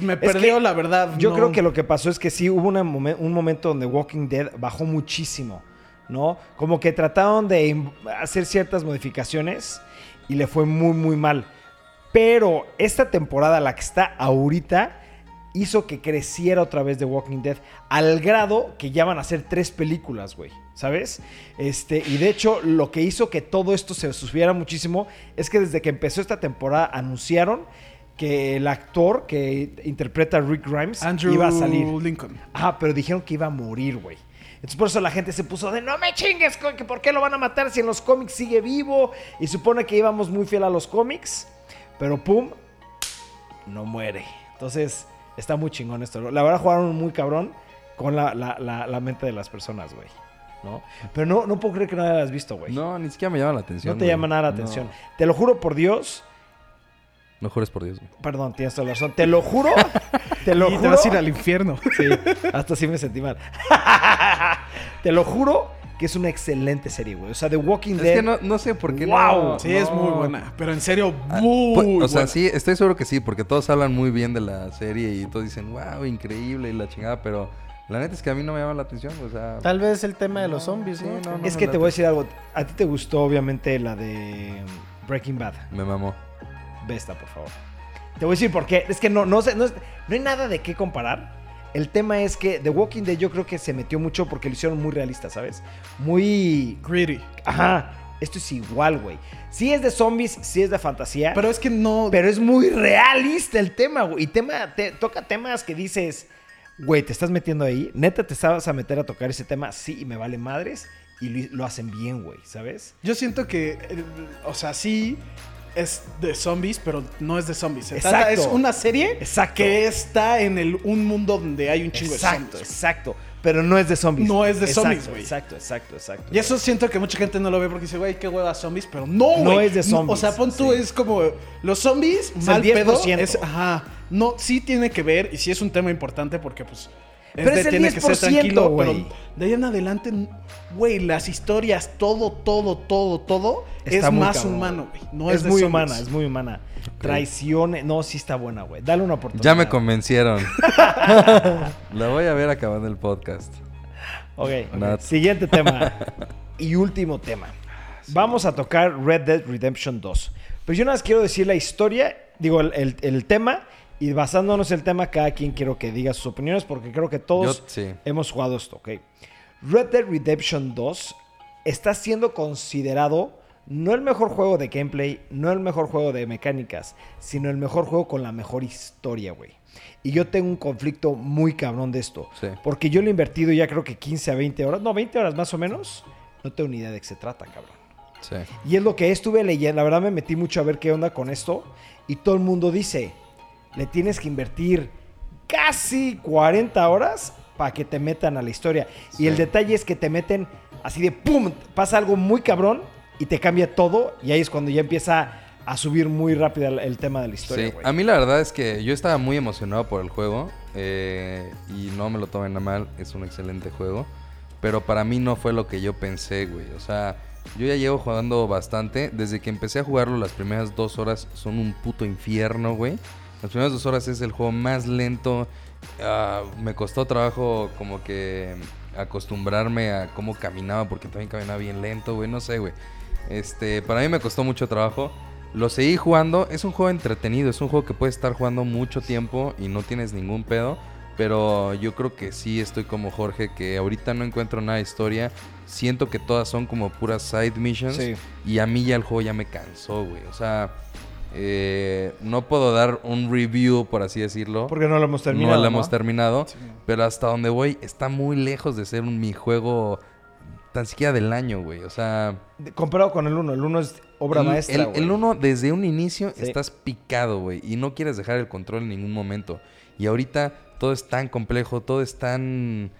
Me perdió, que la verdad. Yo no- creo que lo que pasó es que sí hubo una momen- un momento donde Walking Dead bajó muchísimo, ¿no? Como que trataron de hacer ciertas modificaciones y le fue muy, muy mal. Pero esta temporada, la que está ahorita, hizo que creciera otra vez The Walking Dead al grado que ya van a hacer tres películas, güey. ¿Sabes? Este, y de hecho, lo que hizo que todo esto se subiera muchísimo es que desde que empezó esta temporada anunciaron que el actor que interpreta a Rick Grimes Andrew iba a salir. Lincoln. Ajá, pero dijeron que iba a morir, güey. Entonces por eso la gente se puso de no me chingues, que ¿por qué lo van a matar si en los cómics sigue vivo? Y supone que íbamos muy fiel a los cómics, pero pum, no muere. Entonces está muy chingón esto. La verdad jugaron muy cabrón con la, la- la- la mente de las personas, güey. ¿No? Pero no, no puedo creer que no la hayas visto, güey. No, No, ni siquiera me llama la atención. te güey. llama nada la No. atención. Te lo juro por Dios. No jures por Dios, güey. Perdón, tienes toda la razón. Te lo juro. [laughs] Te lo y te juro. vas a ir al infierno. [laughs] Sí, hasta sí me sentí mal. [laughs] Te lo juro que es una excelente serie, güey. O sea, The Walking Es Dead. que no, no sé por qué Wow. no. Sí, es muy buena. Pero en serio, Ah, muy pues, o sea, buena. sí, estoy seguro que sí, porque todos hablan muy bien de la serie y todos dicen, wow, increíble y la chingada, pero la neta es que a mí no me llama la atención, o sea... Tal vez el tema de los No, zombies, sí, no. es que te voy a decir algo. A ti te gustó, obviamente, la de Breaking Bad. Me mamó. Ve esta, por favor. Te voy a decir por qué. Es que no, no, sé, no, hay nada de qué comparar. El tema es que The Walking Dead yo creo que se metió mucho porque lo hicieron muy realista, ¿sabes? Muy... Greedy. Ajá. Esto es igual, güey. Sí es de zombies, sí es de fantasía. Pero es que no... Pero es muy realista el tema, güey. Y tema, te- toca temas que dices, güey, te estás metiendo ahí. Neta, te estabas a meter a tocar ese tema. Sí, y me vale madres. y lo, lo hacen bien, güey, ¿sabes? Yo siento que, eh, o sea, sí es de zombies, pero no es de zombies. Se Exacto. trata- es una serie Exacto. que está en el, un mundo donde hay un chingo Exacto, de zombies. exacto. Pero no es de zombies. No es de Exacto, zombies, güey. Exacto, exacto, exacto. Y eso siento que mucha gente no lo ve porque dice, güey, qué hueva zombies, pero no, No güey. es de zombies, o sea, pon tú, sí. es como los zombies, Es mal el pedo. 10%. Es, ajá. No, sí tiene que ver y sí es un tema importante porque, pues. Pero de- es el tiene que ser 10%, tranquilo, güey. de ahí en adelante, güey, las historias, todo, todo, todo, todo Está es más cabrón. humano, güey. No es, muy zombies. humana, es muy humana. Traiciones. No, sí está buena, güey. Dale una oportunidad. Ya me convencieron. [laughs] La voy a ver acabando el podcast. Ok, ok. Nat. Siguiente tema. [laughs] y último tema. Vamos a tocar Red Dead Redemption 2. Pero yo nada más quiero decir la historia, digo, el, el- el tema, y basándonos en el tema, cada quien quiero que diga sus opiniones, porque creo que todos Yo- sí. hemos jugado esto, ¿ok? Red Dead Redemption 2 está siendo considerado no el mejor juego de gameplay, no el mejor juego de mecánicas, sino el mejor juego con la mejor historia, güey. Y yo tengo un conflicto muy cabrón de esto. Sí. Porque yo le he invertido ya creo que 15 a 20 horas, no, 20 horas más o menos. No tengo ni idea de qué se trata, cabrón. Sí. Y es lo que estuve leyendo. La verdad me metí mucho a ver qué onda con esto. Y todo el mundo dice, le tienes que invertir casi 40 horas para que te metan a la historia. Sí. Y el detalle es que te meten así de ¡pum! Pasa algo muy cabrón y te cambia todo. Y ahí es cuando ya empieza a subir muy rápido el, tema de la historia, Sí, a mí la verdad es que yo estaba muy emocionado por el juego eh, y no me lo tomen a mal, es un excelente juego, pero para mí no fue lo que yo pensé, güey. O sea, yo ya llevo jugando bastante, desde que empecé a jugarlo las primeras dos horas son un puto infierno, güey. Las primeras dos horas es el juego más lento, ah, me costó trabajo como que acostumbrarme a cómo caminaba, porque también caminaba bien lento, güey, no sé, güey. Este, para mí me costó mucho trabajo. Lo seguí jugando. Es un juego entretenido. Es un juego que puedes estar jugando mucho tiempo y no tienes ningún pedo. Pero yo creo que sí estoy como Jorge, que ahorita no encuentro nada de historia. Siento que todas son como puras side missions. Sí. Y a mí ya el juego ya me cansó, güey. O sea, eh, no puedo dar un review, por así decirlo. Porque no lo hemos terminado. no lo hemos terminado. Pero hasta donde voy está muy lejos de ser un, mi juego tan siquiera del año, güey. O sea... Comparado con el 1. El 1 es obra El- maestra, El, güey. el uno, desde un inicio, Sí. estás picado, güey. Y no quieres dejar el control en ningún momento. Y ahorita todo es tan complejo, todo es tan.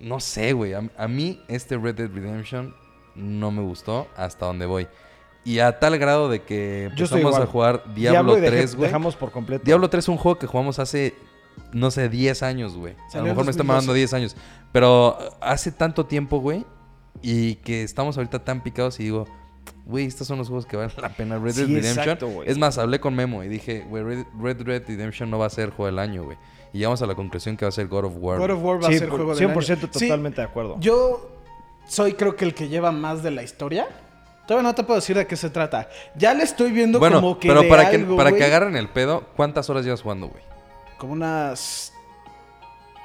No sé, güey. A, a mí, este Red Dead Redemption no me gustó hasta donde voy. Y a tal grado de que empezamos a jugar Diablo, y dejé- 3, güey. Dejamos por completo. Diablo 3 es un juego que jugamos hace, no sé, 10 años, güey. A lo mejor me está 2012. mandando 10 años. Pero hace tanto tiempo, güey. Y que estamos ahorita tan picados y digo, güey, estos son los juegos que valen la pena. Red Dead Sí, Redemption. exacto, es más, hablé con Memo y dije, güey, Red, Red Red Redemption no va a ser juego del año, güey. Y llegamos a la conclusión que va a ser God of War. God of War va Sí, a ser por- juego del 100% año. Sí, totalmente de acuerdo. Yo soy creo que el que lleva más de la historia. Todavía no te puedo decir de qué se trata. Ya le estoy viendo bueno, como que pero de para, que, algo, para que agarren el pedo, ¿cuántas horas llevas jugando, güey? Como unas...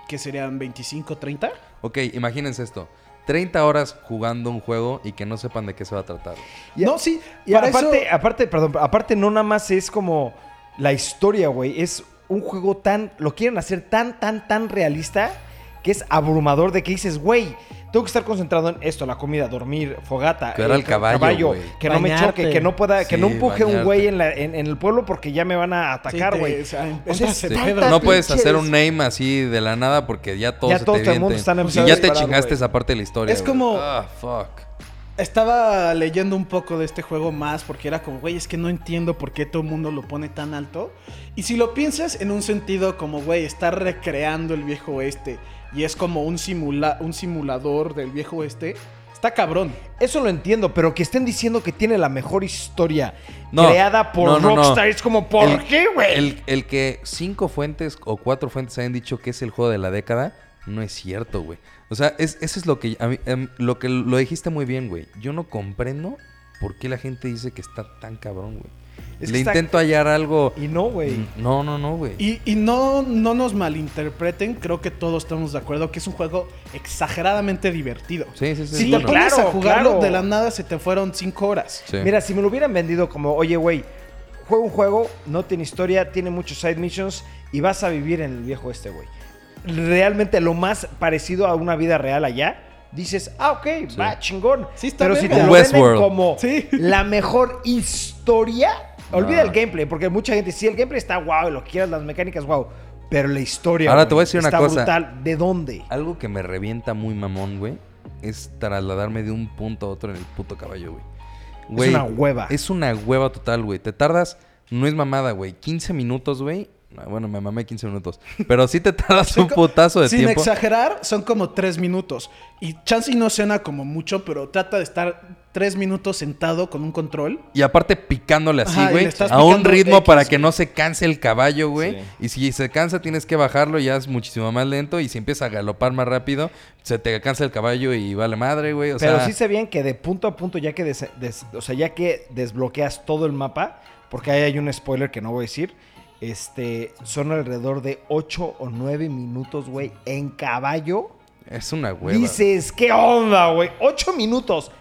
¿Qué serían? ¿25, 30? Ok, imagínense esto. 30 horas jugando un juego y que no sepan de qué se va a tratar. Y- no, sí. Y para aparte, eso- aparte, perdón, aparte no nada más es como la historia, güey. Es un juego tan, lo quieren hacer tan, tan, tan realista que es abrumador de que dices, güey, tengo que estar concentrado en esto, la comida, dormir, fogata, Cuidar al ca- caballo, que no me Bañarte. choque, que no pueda, que no empuje un bañarte. güey en, la- en- en el pueblo porque ya me van a atacar, güey. o sea, O sea, ese sí. pedo. No puedes hacer un name así de la nada porque ya todos Ya se todos te todo el mundo están Y empezando ya te chingaste güey. esa parte de la historia. Es güey. como- Ah, fuck. Estaba leyendo un poco de este juego más porque era como, güey, es que no entiendo por qué todo el mundo lo pone tan alto. Y si lo piensas en un sentido como, güey, está recreando el viejo oeste y es como un, simula un simulador del viejo oeste, está cabrón. Eso lo entiendo, pero que estén diciendo que tiene la mejor historia No, creada por no, no, no. Rockstar es como, ¿por El- qué, güey? El, el que cinco fuentes o cuatro fuentes hayan dicho que es el juego de la década, no es cierto, güey. O sea, es, eso es lo que, a mí, em, lo que lo dijiste muy bien, güey. Yo no comprendo por qué la gente dice que está tan cabrón, güey. Es Le está- intento hallar algo. Y no, güey. No, no, no, güey. Y, y no, no nos malinterpreten, creo que todos estamos de acuerdo que es un juego exageradamente divertido. Sí, sí, sí. Si es te bueno. pones claro, a jugarlo, claro. de la nada se te fueron cinco horas. Sí. Mira, si me lo hubieran vendido como, oye, güey, juega un juego, no tiene historia, tiene muchos side missions y vas a vivir en el viejo este, güey. Realmente lo más parecido a una vida real allá, dices, ah, ok, va, chingón. Sí, está Pero si te lo Como venden como Sí. la mejor historia, olvida No. el gameplay, porque mucha gente, sí, el gameplay está guau, lo quieras, las mecánicas, guau. Pero la historia. Ahora te voy a decir una cosa. brutal. ¿De dónde? Algo que me revienta muy mamón, güey, es trasladarme de un punto a otro en el puto caballo, güey. Güey, una hueva. Es una hueva total, güey. Te tardas, no es mamada, güey. 15 minutos, güey. Ah, Bueno, me mamé 15 minutos. Pero sí te tardas un putazo de Sin tiempo. exagerar, son como tres minutos. Y Chansey no suena como mucho, pero trata de estar tres minutos sentado con un control. Y aparte picándole así, güey. A un ritmo X, para güey. que no se canse el caballo, güey. Sí. Y si se cansa tienes que bajarlo, ya es muchísimo más lento. Y si empieza a galopar más rápido, se te cansa el caballo y vale madre, güey. O Pero sea, sí se bien que de punto a punto, ya que, des- des- o sea, ya que desbloqueas todo el mapa, porque ahí hay un spoiler que no voy a decir, este, son alrededor de 8 o 9 minutos, güey, en caballo. es una hueva. Dices, ¿qué onda, güey? 8 minutos.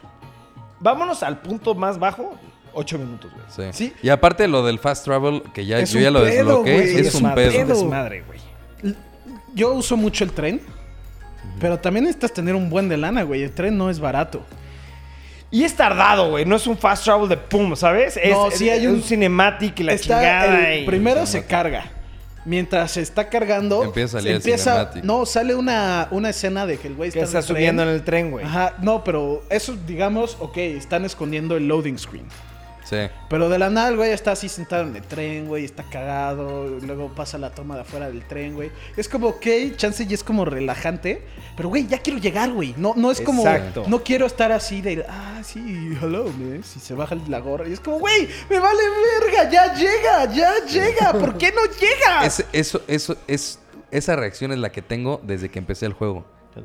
Vámonos al punto más bajo, 8 minutos, güey. Sí. Sí. Y aparte lo del fast travel, que ya, Es yo un ya lo pedo, desbloqueé, güey, es, es un Desmadre, pedo. desmadre, güey. Yo uso mucho el tren. Pero también necesitas tener un buen de lana, güey. El tren no es barato. Y es tardado, güey. No es un fast travel de pum, ¿sabes? Es, No, sí hay es un- cinematic y la Está chingada. el- y- primero se carga. Mientras se está cargando, Empieza a salir el cinematic. No, sale una, una escena de que el güey que está, está en el tren. subiendo en el tren, güey. Ajá, no, pero eso, digamos, ok, están escondiendo el loading screen. Sí. Pero de la nada, el güey está así sentado en el tren, güey, está cagado. Luego pasa la toma de afuera del tren, güey. Es como, ok, chance y es como relajante. Pero, güey, ya quiero llegar, güey. No, no es como, Exacto. no quiero estar así de, ah, sí, hello, man. Si se baja la gorra. Y es como, güey, me vale verga, ya llega, ya llega. [laughs] ¿Por qué no llega? Es- eso, eso, es, esa reacción es la que tengo desde que empecé el juego.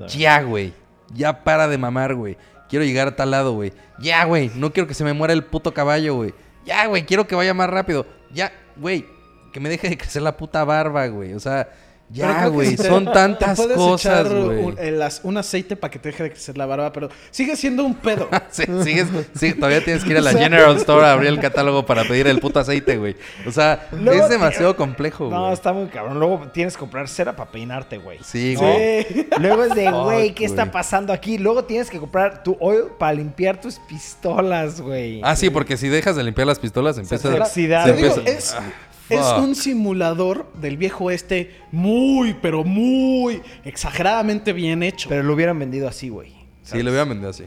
Ya, güey. Ya para de mamar, güey. Quiero llegar a tal lado, güey. Ya, güey. No quiero que se me muera el puto caballo, güey. Ya, güey. Quiero que vaya más rápido. Ya, güey. Que me deje de crecer la puta barba, güey. O sea, ya, güey. Son tantas puedes cosas, güey. Un, un aceite para que te deje de crecer la barba, pero sigue siendo un pedo. [laughs] Sí, sigues, sí, todavía tienes que ir a la [laughs] O sea- General Store a abrir el catálogo para pedir el puto aceite, güey. O sea, Luego es demasiado complejo, No, está muy cabrón. Luego tienes que comprar cera para peinarte, güey. Sí, güey. Sí. [laughs] Luego es de, güey, ¿qué está pasando aquí? Luego tienes que comprar tu oil para limpiar tus pistolas, güey. Ah, sí, porque si dejas de limpiar las pistolas, empieza a... se empieza- es, Ah, es un simulador del viejo este muy, pero muy exageradamente bien hecho. Pero lo hubieran vendido así, güey. Sí, lo hubieran vendido así.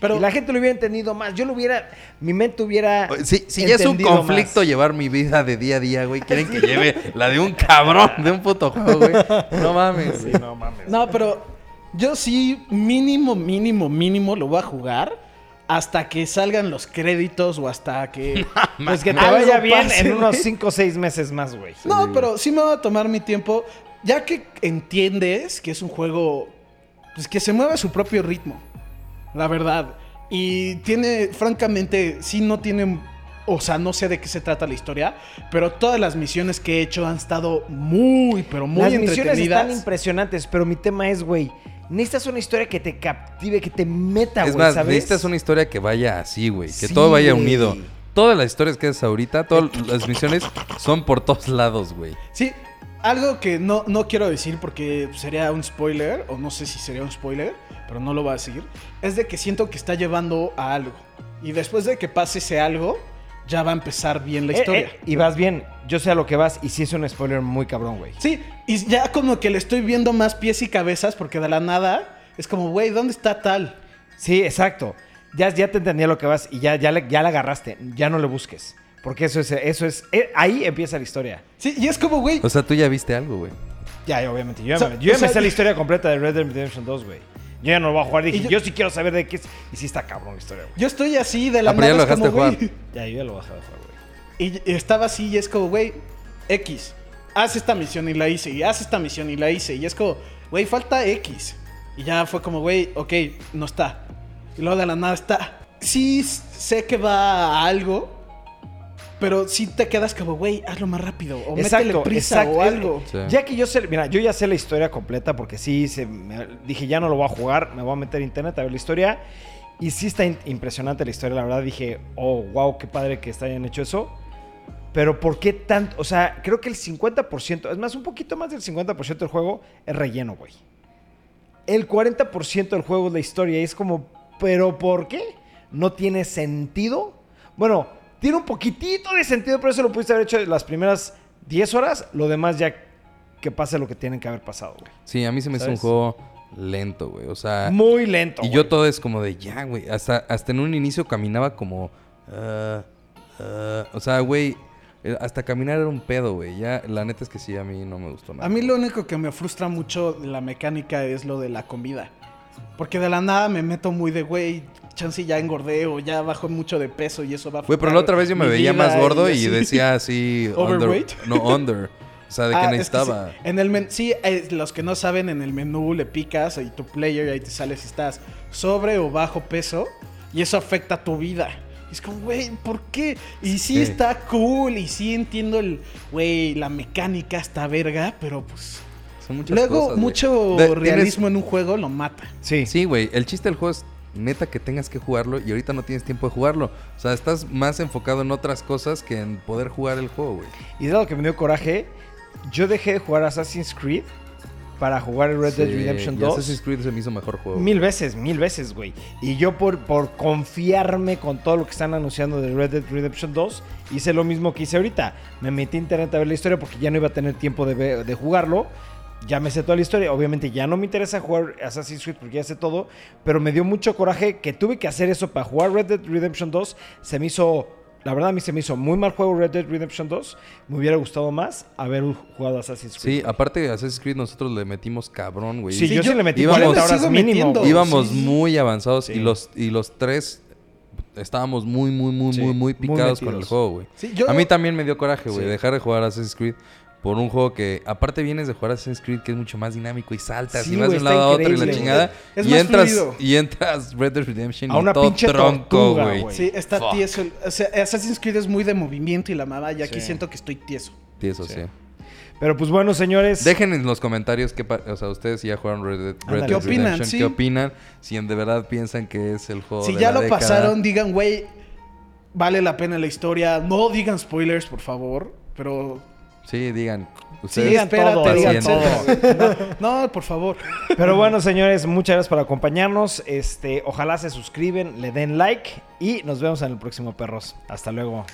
Pero y la gente lo hubiera entendido más. Yo lo hubiera. Mi mente hubiera. Si, si ya es un conflicto más. llevar mi vida de día a día, güey, quieren que [laughs] lleve la de un cabrón de un puto juego, güey. No [laughs] mames. Sí, no mames. No, pero yo sí, mínimo, mínimo, mínimo lo voy a jugar hasta que salgan los créditos o hasta que. [laughs] Pues que te Algo vaya bien pase, en unos güey. 5 o 6 meses más, güey. No, pero sí me va a tomar mi tiempo, ya que entiendes que es un juego pues, que se mueve a su propio ritmo, la verdad. Y tiene, francamente, sí no tiene, o sea, no sé de qué se trata la historia, pero todas las misiones que he hecho han estado muy, pero muy Las misiones entretenidas. están impresionantes, pero mi tema es, güey, necesitas una historia que te captive, que te meta, Es güey, más, ¿sabes? necesitas una historia que vaya así, güey. Que Sí, todo vaya unido. Todas las historias que haces ahorita, todas las misiones son por todos lados, güey. Sí, algo que no, no quiero decir porque sería un spoiler, o no sé si sería un spoiler, pero no lo voy a decir, es de que siento que está llevando a algo. Y después de que pase ese algo, ya va a empezar bien la Eh, historia. eh, y vas bien, yo sé a lo que vas, y sí es un spoiler muy cabrón, güey. Sí, y ya como que le estoy viendo más pies y cabezas porque de la nada es como, güey, ¿dónde está tal? Sí, exacto. Ya, ya te entendía lo que vas y ya, ya, le, ya la agarraste. Ya no le busques. Porque eso es, eso es, eh, ahí empieza la historia. Sí, y es como, güey, O sea, tú ya viste algo, güey. Ya, obviamente. Yo ya, O sea, me, yo ya o me sea, sé la historia completa de Red Dead Redemption 2, güey. Yo ya no lo voy a jugar. Dije, yo, yo- sí quiero saber de qué es. Y sí está cabrón la historia, güey. yo estoy así de la Ah, pero ya nada. lo es como, dejaste güey, Ya, yo ya lo bajé a jugar, güey. Y estaba así y es como, güey, X, haz esta misión y la hice, y haz esta misión y la hice, y es como, güey, falta X. Y ya fue como, güey, ok, no está. Y luego de la nada está. Sí sé que va a algo, pero sí te quedas como, güey, hazlo más rápido, o métele prisa o algo. Sí. Ya que yo sé, mira, yo ya sé la historia completa porque sí, se me- dije, ya no lo voy a jugar, me voy a meter a internet a ver la historia. Y sí está in- impresionante la historia, la verdad dije, oh, wow, qué padre que hayan hecho eso. Pero ¿por qué tanto? O sea, creo que el 50%, es más, un poquito más del 50% del juego es relleno, güey. el 40% del juego es la historia. Y es como, ¿pero por qué? No tiene sentido. Bueno, tiene un poquitito de sentido, pero eso lo pudiste haber hecho las primeras 10 horas. Lo demás ya que pase lo que tienen que haber pasado, güey. Sí, a mí se me hizo un ¿Sabes? juego lento, güey. O sea, Muy lento. y güey. yo todo es como de ya, güey. Hasta, hasta en un inicio caminaba como. ah, ah, o sea, güey. eh, Hasta caminar era un pedo, güey. Ya, la neta es que sí, a mí no me gustó nada. A mí lo único que me frustra mucho de la mecánica es lo de la comida. Porque de la nada me meto muy de, güey, chance ya engordé o ya bajo mucho de peso y eso va a Güey, pero la otra vez yo me veía más gordo y, decía así. [laughs] under- Overweight. no, under. O sea, de Ah, que es que necesitaba. sí. En el men- sí, eh, los que no saben, en el menú le picas y tu player y ahí te sale si estás sobre o bajo peso y eso afecta tu vida. Y es como, güey, ¿por qué? Y sí, Sí. está cool y sí entiendo el, güey, la mecánica está verga, pero pues... Son muchas Luego, cosas, mucho De- tienes- realismo en un juego lo mata. Sí. Sí, güey. El chiste del juego es neta que tengas que jugarlo y ahorita no tienes tiempo de jugarlo. O sea, estás más enfocado en otras cosas que en poder jugar el juego, güey. Y de lo que me dio coraje, yo dejé de jugar Assassin's Creed para jugar el Red Dead Redemption y 2. Assassin's Creed se me hizo mejor juego. Mil veces, mil veces, güey. Y yo por, por confiarme con todo lo que están anunciando de Red Dead Redemption 2, hice lo mismo que hice ahorita. Me metí a internet a ver la historia porque ya no iba a tener tiempo de, de jugarlo. Ya me sé toda la historia. Obviamente ya no me interesa jugar Assassin's Creed porque ya sé todo. Pero me dio mucho coraje que tuve que hacer eso para jugar Red Dead Redemption 2. Se me hizo... La verdad a mí se me hizo muy mal juego Red Dead Redemption 2. Me hubiera gustado más haber jugado Assassin's Creed. Sí, aparte de Assassin's Creed nosotros le metimos cabrón, güey. Sí, Sí, yo, yo- sí le metí íbamos- 40 horas mínimo. Íbamos Sí. muy avanzados Sí. y los y los tres estábamos muy, muy, muy, Sí, muy, muy muy picados con el juego, güey. Sí, yo- A mí también me dio coraje, güey, Sí. dejar de jugar Assassin's Creed por un juego que, aparte vienes de jugar Assassin's Creed, que es mucho más dinámico y saltas Sí, y vas de un lado a otro y la chingada. Es y más entras fluido. y entras Red Dead Redemption A y una todo pinche tronco, güey. güey. Sí, está Fuck. tieso. o sea, Assassin's Creed es muy de movimiento y la mamá, y aquí Sí. siento que estoy tieso. Tieso, Sí. sí. Pero pues bueno, señores. Dejen en los comentarios qué pa- o sea, ustedes si ya jugaron Red Dead, Red. Dead ¿Qué opinan? Redemption, Sí. qué opinan, si en de verdad piensan que es el juego Si de ya la lo década. pasaron, digan, güey, vale la pena la historia. No digan spoilers, por favor. Pero. Sí, digan. Sí, digan espérate, todo, digan digan todo. No, no, por favor. Pero bueno, señores, muchas gracias por acompañarnos. Este, ojalá se suscriben, le den like y nos vemos en el próximo perros. Hasta luego.